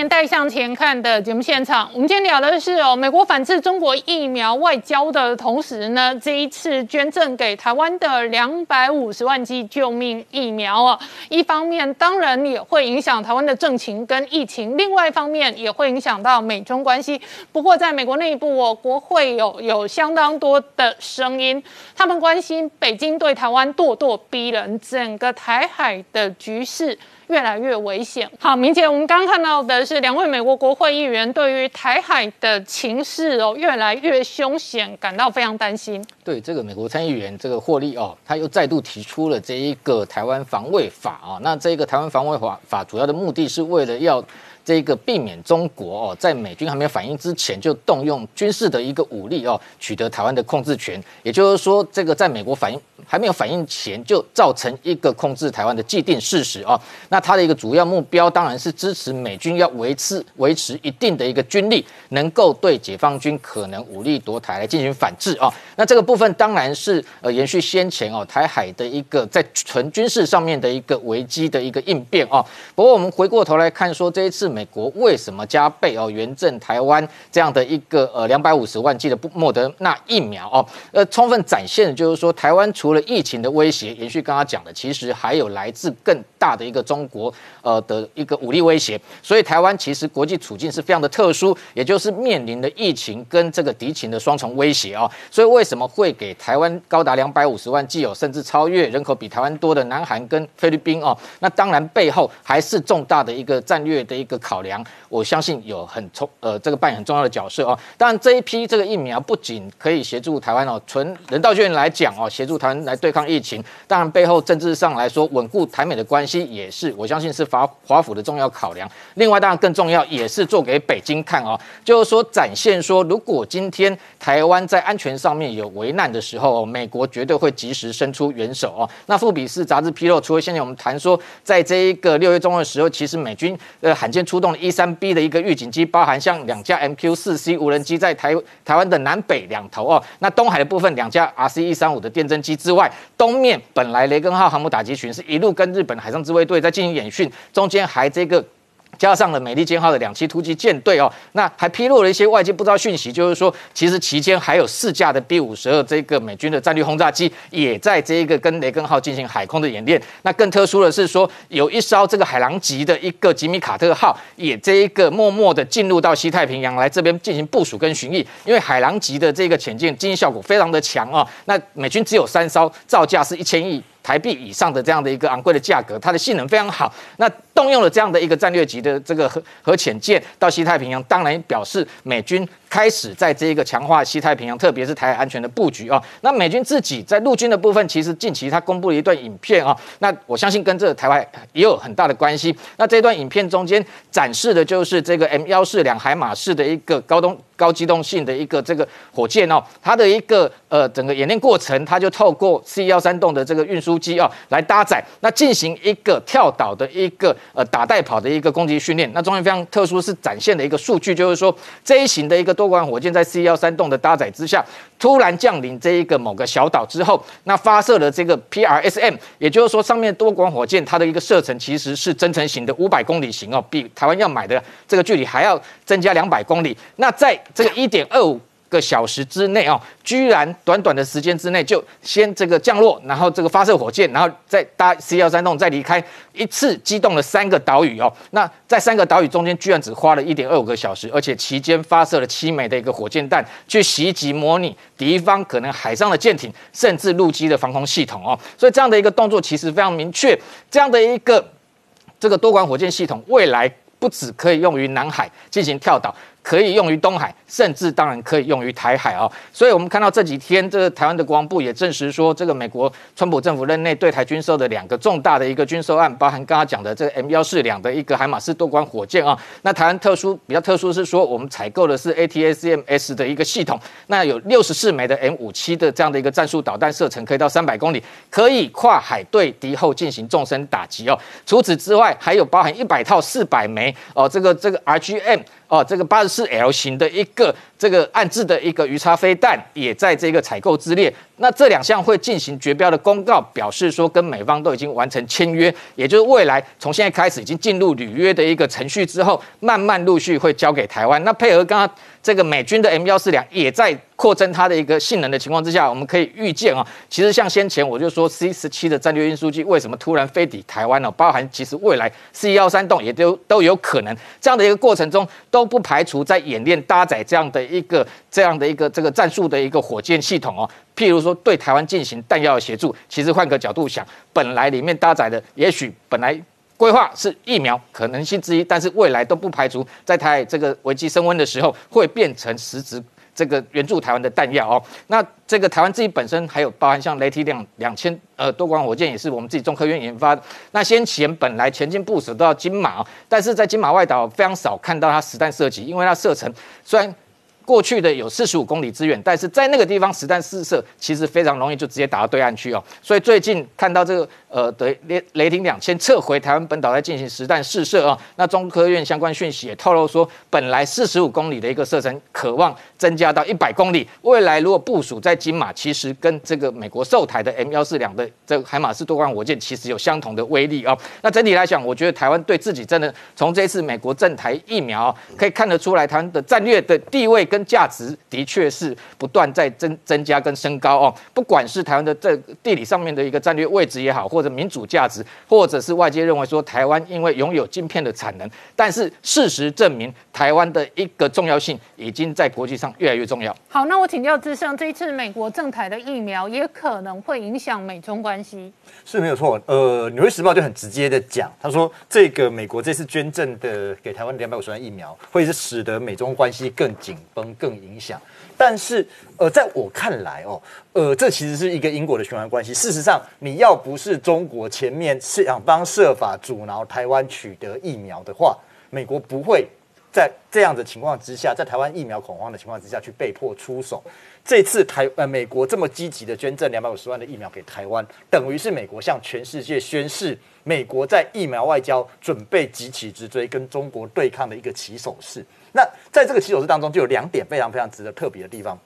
年代向前看的节目现场，我们今天聊的是哦，美国反制中国疫苗外交的同时呢，这一次捐赠给台湾的两百五十万剂救命疫苗哦，一方面当然也会影响台湾的政情跟疫情，另外一方面也会影响到美中关系。不过在美国内部哦，国会有有相当多的声音，他们关心北京对台湾咄咄逼人，整个台海的局势。越来越危险。好，明姐，我们刚刚看到的是两位美国国会议员对于台海的情势哦越来越凶险感到非常担心。对这个美国参议员这个获利哦，他又再度提出了这一个台湾防卫法啊。那这个台湾防卫法法主要的目的是为了要。这个避免中国哦，在美军还没有反应之前就动用军事的一个武力哦，取得台湾的控制权。也就是说，这个在美国反应还没有反应前，就造成一个控制台湾的既定事实哦。那它的一个主要目标当然是支持美军要维持维持一定的一个军力，能够对解放军可能武力夺台来进行反制啊。那这个部分当然是呃延续先前哦台海的一个在纯军事上面的一个危机的一个应变哦。不过我们回过头来看说，这一次美美国为什么加倍哦援赠台湾这样的一个呃两百五十万剂的莫德纳疫苗哦？呃，充分展现的就是说，台湾除了疫情的威胁，延续刚刚讲的，其实还有来自更大的一个中国呃的一个武力威胁。所以台湾其实国际处境是非常的特殊，也就是面临的疫情跟这个敌情的双重威胁啊。所以为什么会给台湾高达两百五十万剂哦，甚至超越人口比台湾多的南韩跟菲律宾哦？那当然背后还是重大的一个战略的一个。考量，我相信有很重呃这个扮演很重要的角色哦。当然这一批这个疫苗不仅可以协助台湾哦，纯人道救援来讲哦，协助台湾来对抗疫情。当然背后政治上来说，稳固台美的关系也是我相信是华华府的重要考量。另外当然更重要也是做给北京看哦，就是说展现说，如果今天台湾在安全上面有危难的时候，美国绝对会及时伸出援手哦。那富比士杂志披露，除了现在我们谈说，在这一个六月中的时候，其实美军呃罕见出动了一三 B 的一个预警机，包含像两架 MQ 四 C 无人机在台台湾的南北两头哦。那东海的部分两架 RC 一三五的电侦机之外，东面本来雷根号航母打击群是一路跟日本海上自卫队在进行演训，中间还这个。加上了美利坚号的两栖突击舰队哦，那还披露了一些外界不知道讯息，就是说其实期间还有四架的 B 五十二这个美军的战略轰炸机也在这一个跟雷根号进行海空的演练。那更特殊的是说，有一艘这个海狼级的一个吉米卡特号也这一个默默的进入到西太平洋来这边进行部署跟巡弋，因为海狼级的这个潜舰经济效果非常的强哦。那美军只有三艘，造价是一千亿。台币以上的这样的一个昂贵的价格，它的性能非常好。那动用了这样的一个战略级的这个核核潜舰到西太平洋，当然表示美军开始在这一个强化西太平洋，特别是台海安全的布局啊。那美军自己在陆军的部分，其实近期他公布了一段影片啊。那我相信跟这个台湾也有很大的关系。那这段影片中间展示的就是这个 M 幺四两海马式的一个高东。高机动性的一个这个火箭哦，它的一个呃整个演练过程，它就透过 C 幺三栋的这个运输机哦来搭载，那进行一个跳岛的一个呃打带跑的一个攻击训练。那中间非常特殊是展现的一个数据，就是说这一型的一个多管火箭在 C 幺三栋的搭载之下，突然降临这一个某个小岛之后，那发射了这个 PRSM，也就是说上面多管火箭它的一个射程其实是增程型的五百公里型哦，比台湾要买的这个距离还要增加两百公里。那在这个一点二五个小时之内哦，居然短短的时间之内就先这个降落，然后这个发射火箭，然后再搭 C 幺三栋再离开，一次机动了三个岛屿哦。那在三个岛屿中间，居然只花了一点二五个小时，而且期间发射了七枚的一个火箭弹，去袭击模拟敌方可能海上的舰艇，甚至陆基的防空系统哦。所以这样的一个动作其实非常明确，这样的一个这个多管火箭系统未来。不只可以用于南海进行跳岛，可以用于东海，甚至当然可以用于台海啊。所以我们看到这几天，这个台湾的国防部也证实说，这个美国川普政府任内对台军售的两个重大的一个军售案，包含刚刚讲的这个 M 幺四两的一个海马斯多管火箭啊。那台湾特殊比较特殊是说，我们采购的是 ATACMS 的一个系统，那有六十四枚的 M 五七的这样的一个战术导弹，射程可以到三百公里，可以跨海对敌后进行纵深打击哦。除此之外，还有包含一百套四百枚哦，这个这个 RGM。哦，这个八十四 L 型的一个这个暗制的一个鱼叉飞弹也在这个采购之列。那这两项会进行绝标的公告，表示说跟美方都已经完成签约，也就是未来从现在开始已经进入履约的一个程序之后，慢慢陆续会交给台湾。那配合刚刚这个美军的 M 幺四两也在扩增它的一个性能的情况之下，我们可以预见啊，其实像先前我就说 C 十七的战略运输机为什么突然飞抵台湾呢？包含其实未来 C 幺三栋也都都有可能这样的一个过程中都。都不排除在演练搭载这样的一个、这样的一个这个战术的一个火箭系统哦。譬如说，对台湾进行弹药协助。其实换个角度想，本来里面搭载的，也许本来规划是疫苗可能性之一，但是未来都不排除在台这个危机升温的时候，会变成实质。这个援助台湾的弹药哦，那这个台湾自己本身还有包含像雷霆两两千呃多管火箭，也是我们自己中科院研发的。那先前本来前进部署都要金马，但是在金马外岛非常少看到它实弹射击，因为它射程虽然。过去的有四十五公里之远，但是在那个地方实弹试射，其实非常容易就直接打到对岸去哦。所以最近看到这个呃的雷雷霆两千撤回台湾本岛在进行实弹试射啊，那中科院相关讯息也透露说，本来四十五公里的一个射程，渴望增加到一百公里。未来如果部署在金马，其实跟这个美国售台的 M 幺四两的这个海马斯多管火箭，其实有相同的威力啊。那整体来讲，我觉得台湾对自己真的从这次美国赠台疫苗可以看得出来，台湾的战略的地位跟价值的确是不断在增增加跟升高哦，不管是台湾的这地理上面的一个战略位置也好，或者民主价值，或者是外界认为说台湾因为拥有晶片的产能，但是事实证明台湾的一个重要性已经在国际上越来越重要。好，那我请教智胜，这一次美国政台的疫苗也可能会影响美中关系，是没有错。呃，纽约时报就很直接的讲，他说这个美国这次捐赠的给台湾两百五十万疫苗，会是使得美中关系更紧绷。更影响，但是呃，在我看来哦，呃，这其实是一个因果的循环关系。事实上，你要不是中国前面是想方设法阻挠台湾取得疫苗的话，美国不会在这样的情况之下，在台湾疫苗恐慌的情况之下去被迫出手。这次台呃美国这么积极的捐赠两百五十万的疫苗给台湾，等于是美国向全世界宣示，美国在疫苗外交准备急起直追，跟中国对抗的一个起手式。那在这个起手式当中，就有两点非常非常值得特别的地方。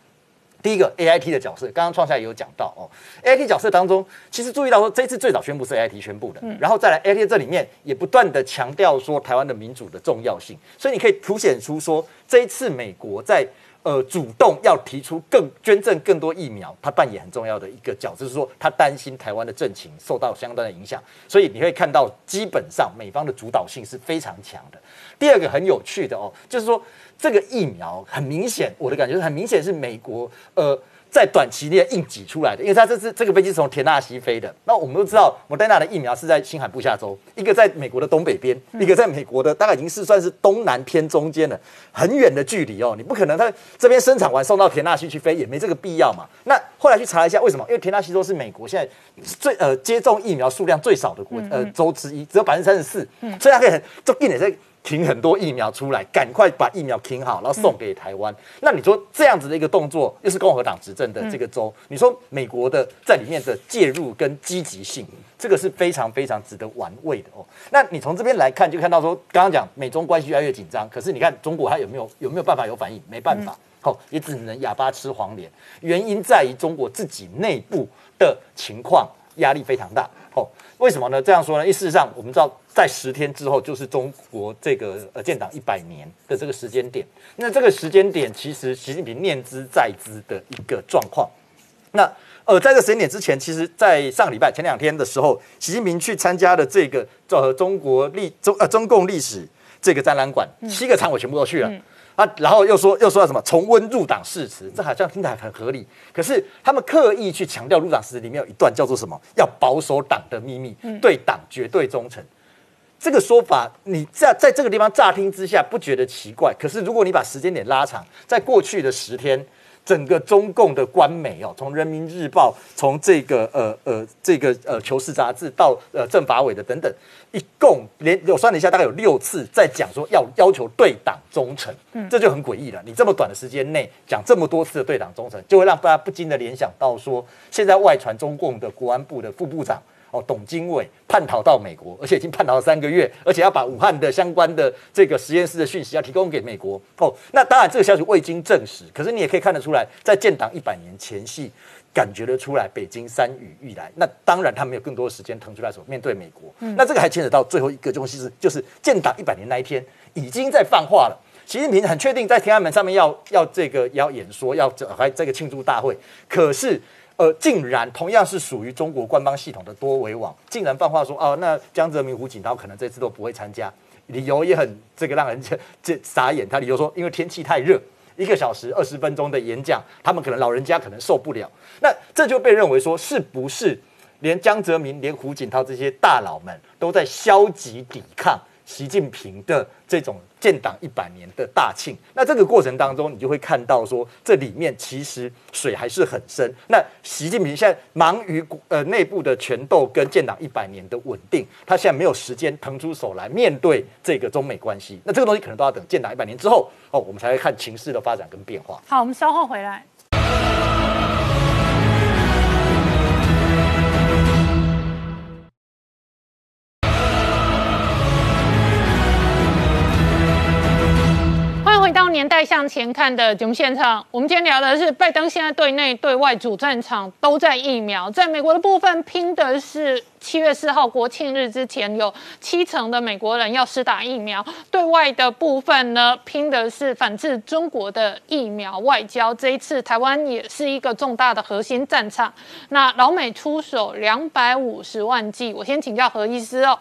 第一个，A I T 的角色，刚刚创下也有讲到哦。A I T 角色当中，其实注意到说，这次最早宣布是 A I T 宣布的，然后再来 A I T 这里面也不断的强调说台湾的民主的重要性，所以你可以凸显出说，这一次美国在。呃，主动要提出更捐赠更多疫苗，他扮演很重要的一个角色，就是说他担心台湾的政情受到相当的影响，所以你会看到基本上美方的主导性是非常强的。第二个很有趣的哦，就是说这个疫苗很明显，我的感觉是很明显是美国呃。在短期内硬挤出来的，因为它这次这个飞机是从田纳西飞的。那我们都知道，莫德纳的疫苗是在新罕布夏州，一个在美国的东北边，一个在美国的大概已经是算是东南偏中间了，很远的距离哦。你不可能它这边生产完送到田纳西去飞，也没这个必要嘛。那后来去查一下，为什么？因为田纳西州是美国现在最呃接种疫苗数量最少的国呃州之一，只有百分之三十四，所以它可以很就一点在。停很多疫苗出来，赶快把疫苗停好，然后送给台湾。那你说这样子的一个动作，又是共和党执政的这个州，你说美国的在里面的介入跟积极性，这个是非常非常值得玩味的哦。那你从这边来看，就看到说，刚刚讲美中关系越来越紧张，可是你看中国它有没有有没有办法有反应？没办法，好，也只能哑巴吃黄连。原因在于中国自己内部的情况压力非常大。哦，为什么呢？这样说呢？因为事实上我们知道。在十天之后，就是中国这个呃建党一百年的这个时间点。那这个时间点，其实习近平念之在兹的一个状况。那呃，在这个时间点之前，其实，在上个礼拜前两天的时候，习近平去参加了这个呃中国历中呃中共历史这个展览馆，七个场我全部都去了啊。然后又说又说到什么重温入党誓词，这好像听起来很合理。可是他们刻意去强调入党誓词里面有一段叫做什么？要保守党的秘密，对党绝对忠诚。这个说法，你在在这个地方乍听之下不觉得奇怪，可是如果你把时间点拉长，在过去的十天。整个中共的官媒哦，从人民日报，从这个呃呃这个呃求是杂志到呃政法委的等等，一共连我算了一下，大概有六次在讲说要要求对党忠诚，嗯，这就很诡异了。你这么短的时间内讲这么多次的对党忠诚，就会让大家不禁的联想到说，现在外传中共的国安部的副部长。哦，董经纬叛逃到美国，而且已经叛逃了三个月，而且要把武汉的相关的这个实验室的讯息要提供给美国。哦，那当然这个消息未经证实，可是你也可以看得出来，在建党一百年前夕，感觉得出来北京山雨欲来。那当然他没有更多的时间腾出来所面对美国。那这个还牵扯到最后一个东西是，就是建党一百年那一天已经在放话了。习近平很确定在天安门上面要要这个要演说，要这还这个庆祝大会，可是。呃，竟然同样是属于中国官方系统的多维网，竟然放话说哦，那江泽民、胡锦涛可能这次都不会参加，理由也很这个让人这这傻眼。他理由说，因为天气太热，一个小时二十分钟的演讲，他们可能老人家可能受不了。那这就被认为说，是不是连江泽民、连胡锦涛这些大佬们都在消极抵抗？习近平的这种建党一百年的大庆，那这个过程当中，你就会看到说，这里面其实水还是很深。那习近平现在忙于呃内部的权斗跟建党一百年的稳定，他现在没有时间腾出手来面对这个中美关系。那这个东西可能都要等建党一百年之后哦，我们才会看情势的发展跟变化。好，我们稍后回来。年代向前看的节目现场，我们今天聊的是拜登现在对内对外主战场都在疫苗，在美国的部分拼的是七月四号国庆日之前有七成的美国人要施打疫苗，对外的部分呢拼的是反制中国的疫苗外交。这一次台湾也是一个重大的核心战场，那老美出手两百五十万剂，我先请教何医师哦。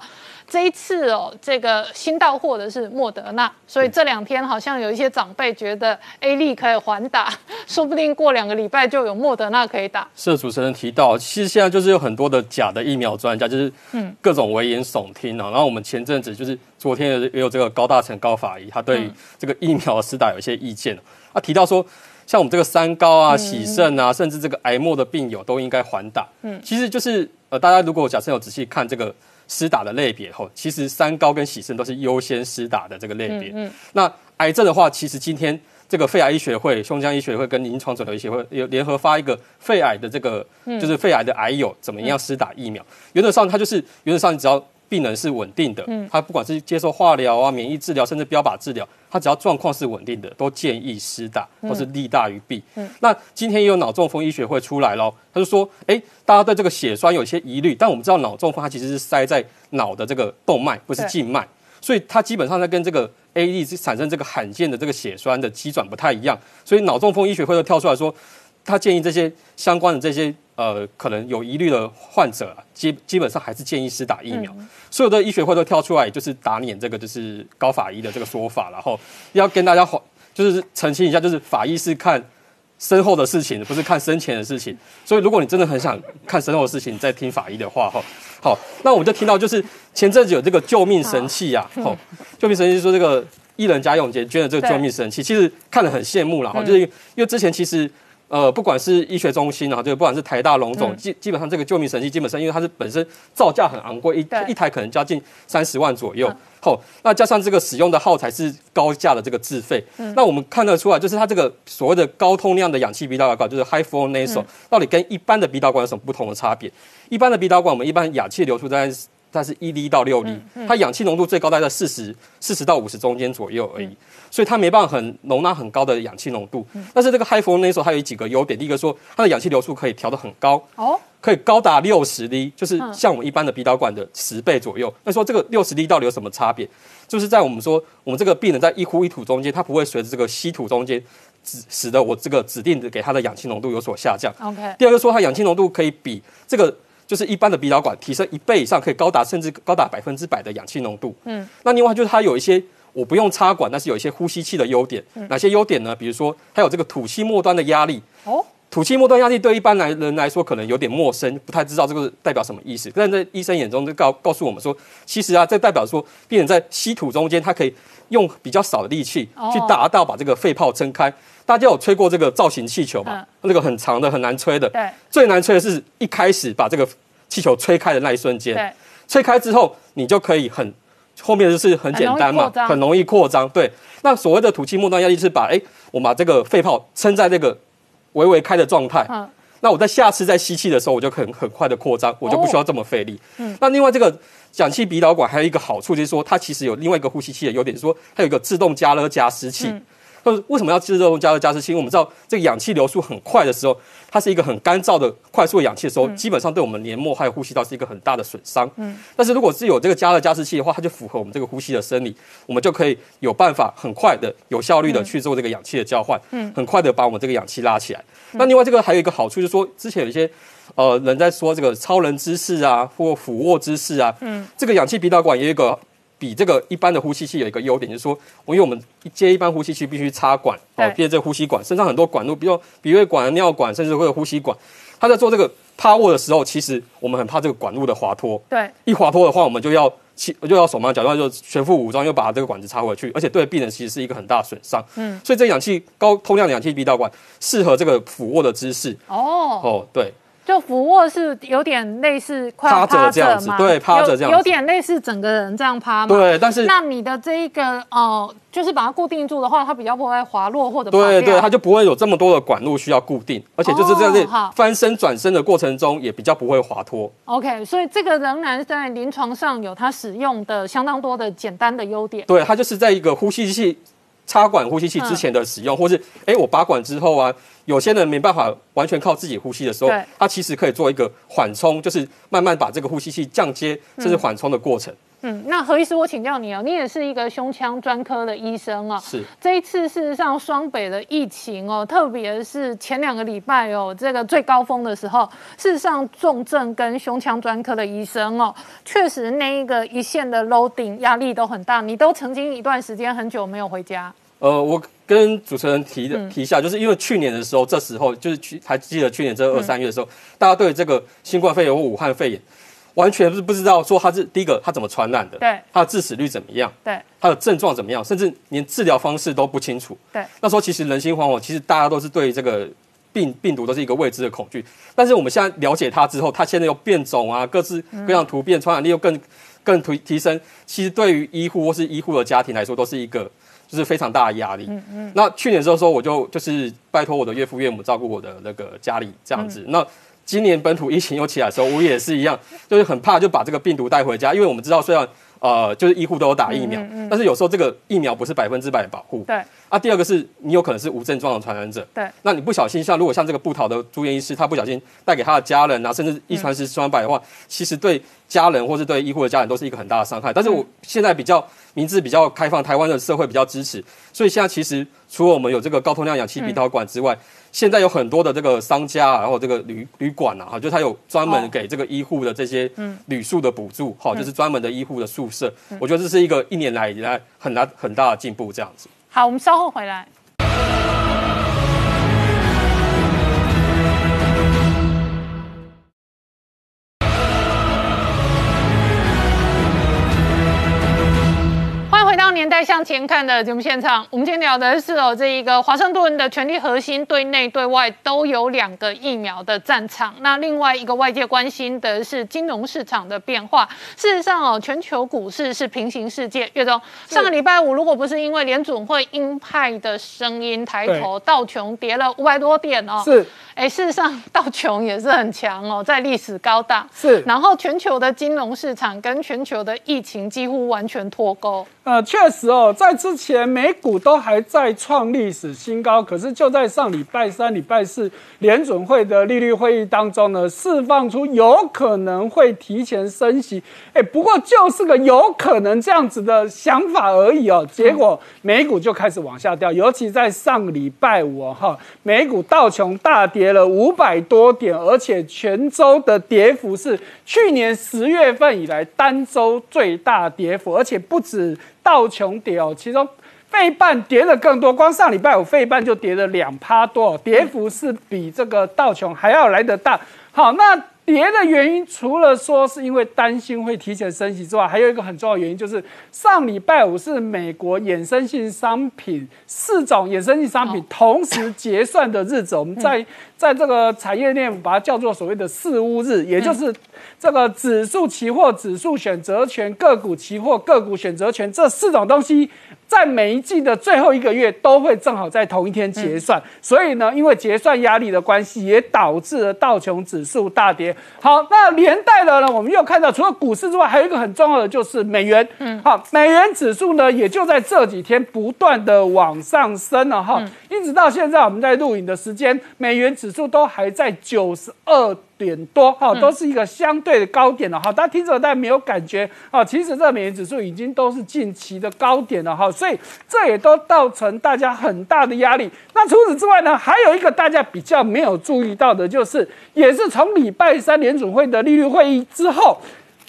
这一次哦，这个新到货的是莫德纳，所以这两天好像有一些长辈觉得 A 利可以缓打，说不定过两个礼拜就有莫德纳可以打。是主持人提到，其实现在就是有很多的假的疫苗专家，就是嗯各种危言耸听啊。然后我们前阵子就是昨天也有这个高大成高法医，他对这个疫苗施打有一些意见他提到说，像我们这个三高啊、喜肾啊，甚至这个癌末的病友都应该缓打。嗯，其实就是呃，大家如果假设有仔细看这个。施打的类别吼，其实三高跟喜肾都是优先施打的这个类别。嗯，那癌症的话，其实今天这个肺癌医学会、胸腔医学会跟临床肿瘤医学会有联合发一个肺癌的这个，就是肺癌的癌友怎么样施打疫苗。原则上，它就是原则上，你只要。病人是稳定的，嗯，他不管是接受化疗啊、免疫治疗，甚至标靶治疗，他只要状况是稳定的，都建议施打，都是利大于弊。嗯，那今天也有脑中风医学会出来了，他就说，哎，大家对这个血栓有些疑虑，但我们知道脑中风它其实是塞在脑的这个动脉，不是静脉，所以它基本上在跟这个 A D 是产生这个罕见的这个血栓的机转不太一样，所以脑中风医学会都跳出来说，他建议这些相关的这些。呃，可能有疑虑的患者，基基本上还是建议施打疫苗。所有的医学会都跳出来，就是打脸这个就是高法医的这个说法，然后要跟大家就是澄清一下，就是法医是看身后的事情，不是看生前的事情。所以如果你真的很想看身后的事情，你再听法医的话，哈，好，那我们就听到就是前阵子有这个救命神器呀，吼，救命神器说这个艺人贾永杰捐的这个救命神器，其实看得很羡慕了，哈，就是因为之前其实。呃，不管是医学中心啊，就不管是台大龙总，基基本上这个救命神器，基本上因为它是本身造价很昂贵，一一台可能将近三十万左右。好，那加上这个使用的耗材是高价的这个自费，那我们看得出来，就是它这个所谓的高通量的氧气鼻导管，就是 high flow nasal，到底跟一般的鼻导管有什么不同的差别？一般的鼻导管，我们一般氧气流出在。它是一厘到六厘，它氧气浓度最高大概在四十四十到五十中间左右而已，所以它没办法很容纳很高的氧气浓度。但是这个 High Flow Nasal 它有几个优点，第一个说它的氧气流速可以调得很高，哦，可以高达六十厘，就是像我们一般的鼻导管的十倍左右。那说这个六十厘到底有什么差别？就是在我们说我们这个病人在一呼一吐中间，它不会随着这个吸吐中间，指使得我这个指定的给它的氧气浓度有所下降。OK。第二个说它氧气浓度可以比这个。就是一般的鼻导管提升一倍以上，可以高达甚至高达百分之百的氧气浓度。嗯，那另外就是它有一些我不用插管，但是有一些呼吸器的优点。哪些优点呢？比如说它有这个吐气末端的压力。哦。吐气末端压力对一般来人来说可能有点陌生，不太知道这个代表什么意思。但在医生眼中就告告诉我们说，其实啊，这代表说病人在吸吐中间，他可以用比较少的力气去达到把这个肺泡撑开。大家有吹过这个造型气球吧？那个很长的很难吹的，对，最难吹的是一开始把这个气球吹开的那一瞬间。对，吹开之后你就可以很后面就是很简单嘛，很容易扩张。对，那所谓的吐气末端压力是把哎，我把这个肺泡撑在那个。微微开的状态，那我在下次在吸气的时候，我就很很快的扩张，我就不需要这么费力。嗯那另外这个氧气鼻导管还有一个好处，就是说它其实有另外一个呼吸器的优点，说它有一个自动加热加湿器。或者为什么要自动加热加湿器？因为我们知道这个氧气流速很快的时候，它是一个很干燥的快速氧气的时候，基本上对我们黏膜还有呼吸道是一个很大的损伤。嗯，但是如果是有这个加热加湿器的话，它就符合我们这个呼吸的生理，我们就可以有办法很快的、有效率的去做这个氧气的交换，嗯，很快的把我们这个氧气拉起来。那另外这个还有一个好处，就是说之前有一些呃人在说这个超人姿势啊，或俯卧姿势啊，嗯，这个氧气鼻导管也有一个。比这个一般的呼吸器有一个优点，就是说，因为我们接一般呼吸器必须插管，哦，接这个呼吸管，身上很多管路，比如鼻胃管、尿管，甚至会有呼吸管。他在做这个趴卧的时候，其实我们很怕这个管路的滑脱。对，一滑脱的话，我们就要就要手忙脚乱，就全副武装又把这个管子插回去，而且对病人其实是一个很大的损伤。嗯，所以这氧气高通量的氧气鼻导管适合这个俯卧的姿势。哦哦，对。就俯卧是有点类似趴着这样子，对，趴着这样，有点类似整个人这样趴嘛。对，但是那你的这一个哦，就是把它固定住的话，它比较不会滑落或者对对，它就不会有这么多的管路需要固定，而且就是在这翻身转身的过程中也比较不会滑脱。OK，所以这个仍然在临床上有它使用的相当多的简单的优点。对，它就是在一个呼吸器插管呼吸器之前的使用，或是哎我拔管之后啊。有些人没办法完全靠自己呼吸的时候，他其实可以做一个缓冲，就是慢慢把这个呼吸器降阶，甚至缓冲的过程。嗯，那何医师，我请教你哦，你也是一个胸腔专科的医生哦。是。这一次事实上双北的疫情哦，特别是前两个礼拜哦，这个最高峰的时候，事实上重症跟胸腔专科的医生哦，确实那一个一线的 loading 压力都很大。你都曾经一段时间很久没有回家。呃，我。跟主持人提的提一下，就是因为去年的时候，这时候就是去还记得去年这二三月的时候，大家对这个新冠肺炎或武汉肺炎完全是不知道说它是第一个它怎么传染的，对，它的致死率怎么样，对，它的症状怎么样，甚至连治疗方式都不清楚，对。那时候其实人心惶惶，其实大家都是对这个病病毒都是一个未知的恐惧。但是我们现在了解它之后，它现在又变种啊，各式各样突变，传染力又更更提提升，其实对于医护或是医护的家庭来说，都是一个。就是非常大的压力。嗯嗯。那去年的时候说，我就就是拜托我的岳父岳母照顾我的那个家里这样子。那今年本土疫情又起来的时候，我也是一样，就是很怕就把这个病毒带回家，因为我们知道虽然呃就是医护都有打疫苗，但是有时候这个疫苗不是百分之百保护。对。啊，第二个是你有可能是无症状的传染者。对。那你不小心像如果像这个布桃的住院医师，他不小心带给他的家人啊，甚至一传十十传百的话，其实对家人或是对医护的家人都是一个很大的伤害。但是我现在比较。名字比较开放，台湾的社会比较支持，所以现在其实除了我们有这个高通量氧气鼻导管之外，现在有很多的这个商家啊，然后这个旅旅馆啊，哈，就它有专门给这个医护的这些旅宿的补助，好，就是专门的医护的宿舍。我觉得这是一个一年来以来很大很大的进步，这样子。好，我们稍后回来。年代向前看的节目现场，我们今天聊的是哦，这一个华盛顿的权力核心，对内对外都有两个疫苗的战场。那另外一个外界关心的是金融市场的变化。事实上哦，全球股市是平行世界。月中，上个礼拜五，如果不是因为联准会鹰派的声音抬头，道琼跌了五百多点哦。是。哎，事实上道琼也是很强哦，在历史高档。是。然后全球的金融市场跟全球的疫情几乎完全脱钩。呃，确实哦，在之前美股都还在创历史新高，可是就在上礼拜三、礼拜四联准会的利率会议当中呢，释放出有可能会提前升息，哎，不过就是个有可能这样子的想法而已哦。结果美股就开始往下掉，尤其在上礼拜五哈，美股道琼大跌了五百多点，而且全周的跌幅是去年十月份以来单周最大跌幅，而且不止。道琼跌哦，其中费半跌的更多，光上礼拜五费半就跌了两趴多，跌幅是比这个道琼还要来得大。好，那跌的原因除了说是因为担心会提前升息之外，还有一个很重要的原因就是上礼拜五是美国衍生性商品四种衍生性商品同时结算的日子，我们在在这个产业链把它叫做所谓的四乌日，也就是这个指数期货、指数选择权、个股期货、个股选择权这四种东西。在每一季的最后一个月都会正好在同一天结算，所以呢，因为结算压力的关系，也导致了道琼指数大跌。好，那连带的呢，我们又看到除了股市之外，还有一个很重要的就是美元。嗯，好，美元指数呢，也就在这几天不断的往上升了哈，一直到现在我们在录影的时间，美元指数都还在九十二。点多哈，都是一个相对的高点了哈。大家听着，大家没有感觉啊？其实这美元指数已经都是近期的高点了哈，所以这也都造成大家很大的压力。那除此之外呢，还有一个大家比较没有注意到的，就是也是从礼拜三联准会的利率会议之后。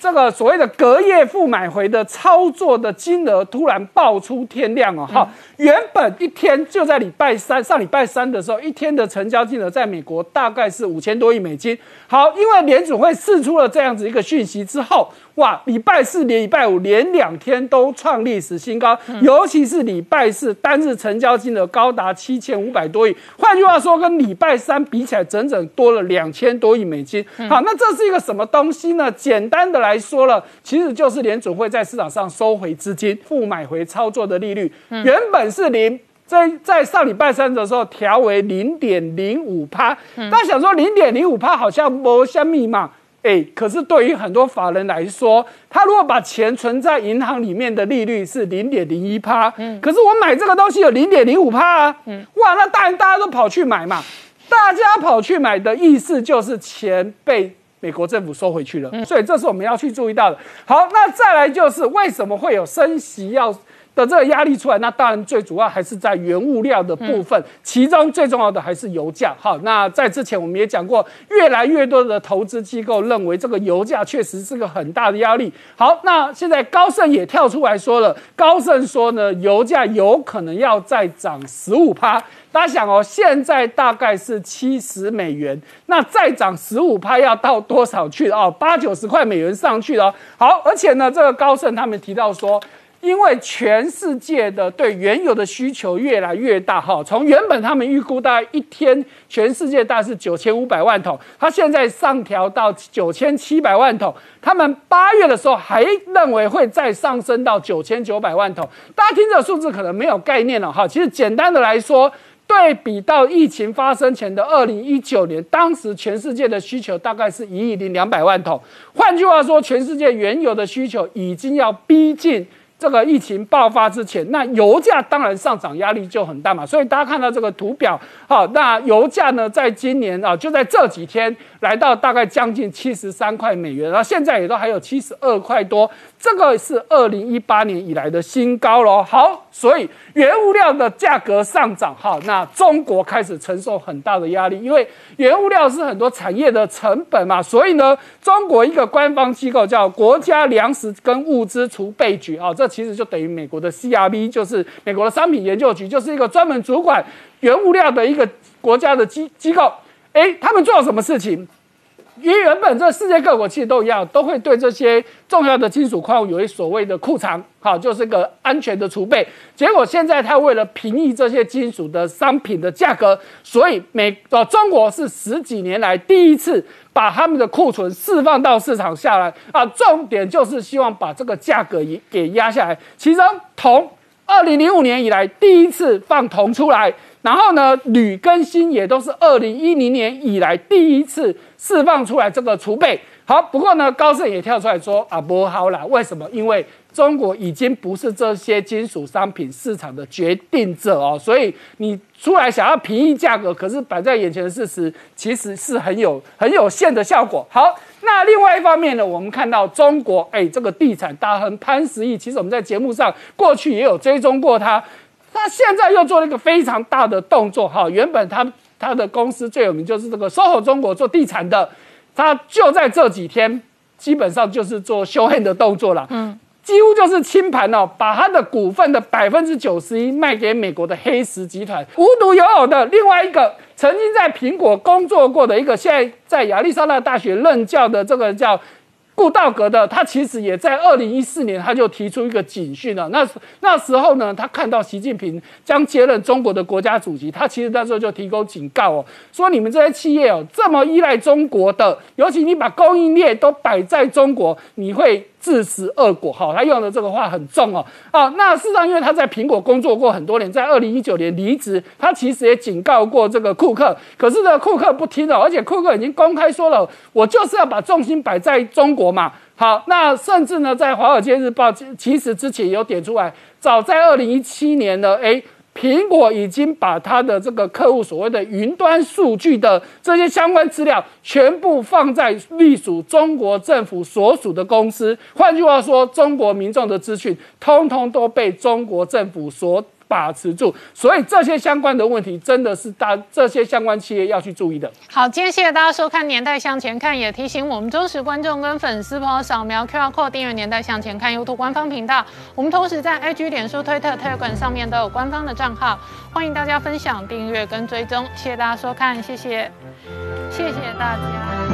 这个所谓的隔夜负买回的操作的金额突然爆出天量哦，哈，原本一天就在礼拜三上礼拜三的时候，一天的成交金额在美国大概是五千多亿美金。好，因为联储会释出了这样子一个讯息之后。哇！礼拜四、礼拜五连两天都创历史新高，尤其是礼拜四单日成交金额高达七千五百多亿。换句话说，跟礼拜三比起来，整整多了两千多亿美金。好，那这是一个什么东西呢？简单的来说了，其实就是联准会在市场上收回资金、负买回操作的利率，原本是零，在在上礼拜三的时候调为零点零五帕。大家想说零点零五帕好像没什么嘛？哎，可是对于很多法人来说，他如果把钱存在银行里面的利率是零点零一趴，嗯，可是我买这个东西有零点零五趴啊，嗯，哇，那当然大家都跑去买嘛，大家跑去买的意思就是钱被美国政府收回去了，所以这是我们要去注意到的。好，那再来就是为什么会有升息要？的这个压力出来，那当然最主要还是在原物料的部分，其中最重要的还是油价。好，那在之前我们也讲过，越来越多的投资机构认为这个油价确实是个很大的压力。好，那现在高盛也跳出来说了，高盛说呢，油价有可能要再涨十五趴。大家想哦，现在大概是七十美元，那再涨十五趴要到多少去哦？八九十块美元上去了。好，而且呢，这个高盛他们提到说。因为全世界的对原油的需求越来越大，哈，从原本他们预估大概一天全世界大概是九千五百万桶，它现在上调到九千七百万桶，他们八月的时候还认为会再上升到九千九百万桶。大家听这个数字可能没有概念了，哈，其实简单的来说，对比到疫情发生前的二零一九年，当时全世界的需求大概是一亿零两百万桶，换句话说，全世界原油的需求已经要逼近。这个疫情爆发之前，那油价当然上涨压力就很大嘛。所以大家看到这个图表，好，那油价呢，在今年啊，就在这几天来到大概将近七十三块美元，然后现在也都还有七十二块多，这个是二零一八年以来的新高喽。好，所以原物料的价格上涨，哈，那中国开始承受很大的压力，因为原物料是很多产业的成本嘛。所以呢，中国一个官方机构叫国家粮食跟物资储备局啊，这。其实就等于美国的 CRB，就是美国的商品研究局，就是一个专门主管原物料的一个国家的机机构。哎，他们做了什么事情？因为原本这世界各国其实都一样，都会对这些重要的金属矿物有一所谓的库藏，好，就是个安全的储备。结果现在他为了平抑这些金属的商品的价格，所以美呃中国是十几年来第一次把他们的库存释放到市场下来啊，重点就是希望把这个价格也给压下来。其中铜，二零零五年以来第一次放铜出来。然后呢，铝跟锌也都是二零一零年以来第一次释放出来这个储备。好，不过呢，高盛也跳出来说啊，不好啦，为什么？因为中国已经不是这些金属商品市场的决定者哦，所以你出来想要平抑价格，可是摆在眼前的事实其实是很有很有限的效果。好，那另外一方面呢，我们看到中国，哎，这个地产大亨潘石屹，其实我们在节目上过去也有追踪过他。他现在又做了一个非常大的动作，哈，原本他他的公司最有名就是这个 SOHO 中国做地产的，他就在这几天基本上就是做修 hand 的动作了，嗯，几乎就是清盘哦，把他的股份的百分之九十一卖给美国的黑石集团。无独有偶的，另外一个曾经在苹果工作过的一个，现在在亚利桑那大学任教的这个叫。顾道格的，他其实也在二零一四年，他就提出一个警讯了。那那时候呢，他看到习近平将接任中国的国家主席，他其实那时候就提供警告哦，说你们这些企业哦，这么依赖中国的，尤其你把供应链都摆在中国，你会。自食恶果，哈，他用的这个话很重哦，啊，那事实上，因为他在苹果工作过很多年，在二零一九年离职，他其实也警告过这个库克，可是呢，库克不听了，而且库克已经公开说了，我就是要把重心摆在中国嘛，好，那甚至呢，在华尔街日报其实之前有点出来，早在二零一七年呢，哎。苹果已经把它的这个客户所谓的云端数据的这些相关资料，全部放在隶属中国政府所属的公司。换句话说，中国民众的资讯，通通都被中国政府所。把持住，所以这些相关的问题真的是大这些相关企业要去注意的。好，今天谢谢大家收看《年代向前看》，也提醒我们忠实观众跟粉丝朋友扫描 QR Code 订阅《年代向前看》YouTube 官方频道。我们同时在 IG、脸书、推特、Telegram 上面都有官方的账号，欢迎大家分享、订阅跟追踪。谢谢大家收看，谢谢，谢谢大家。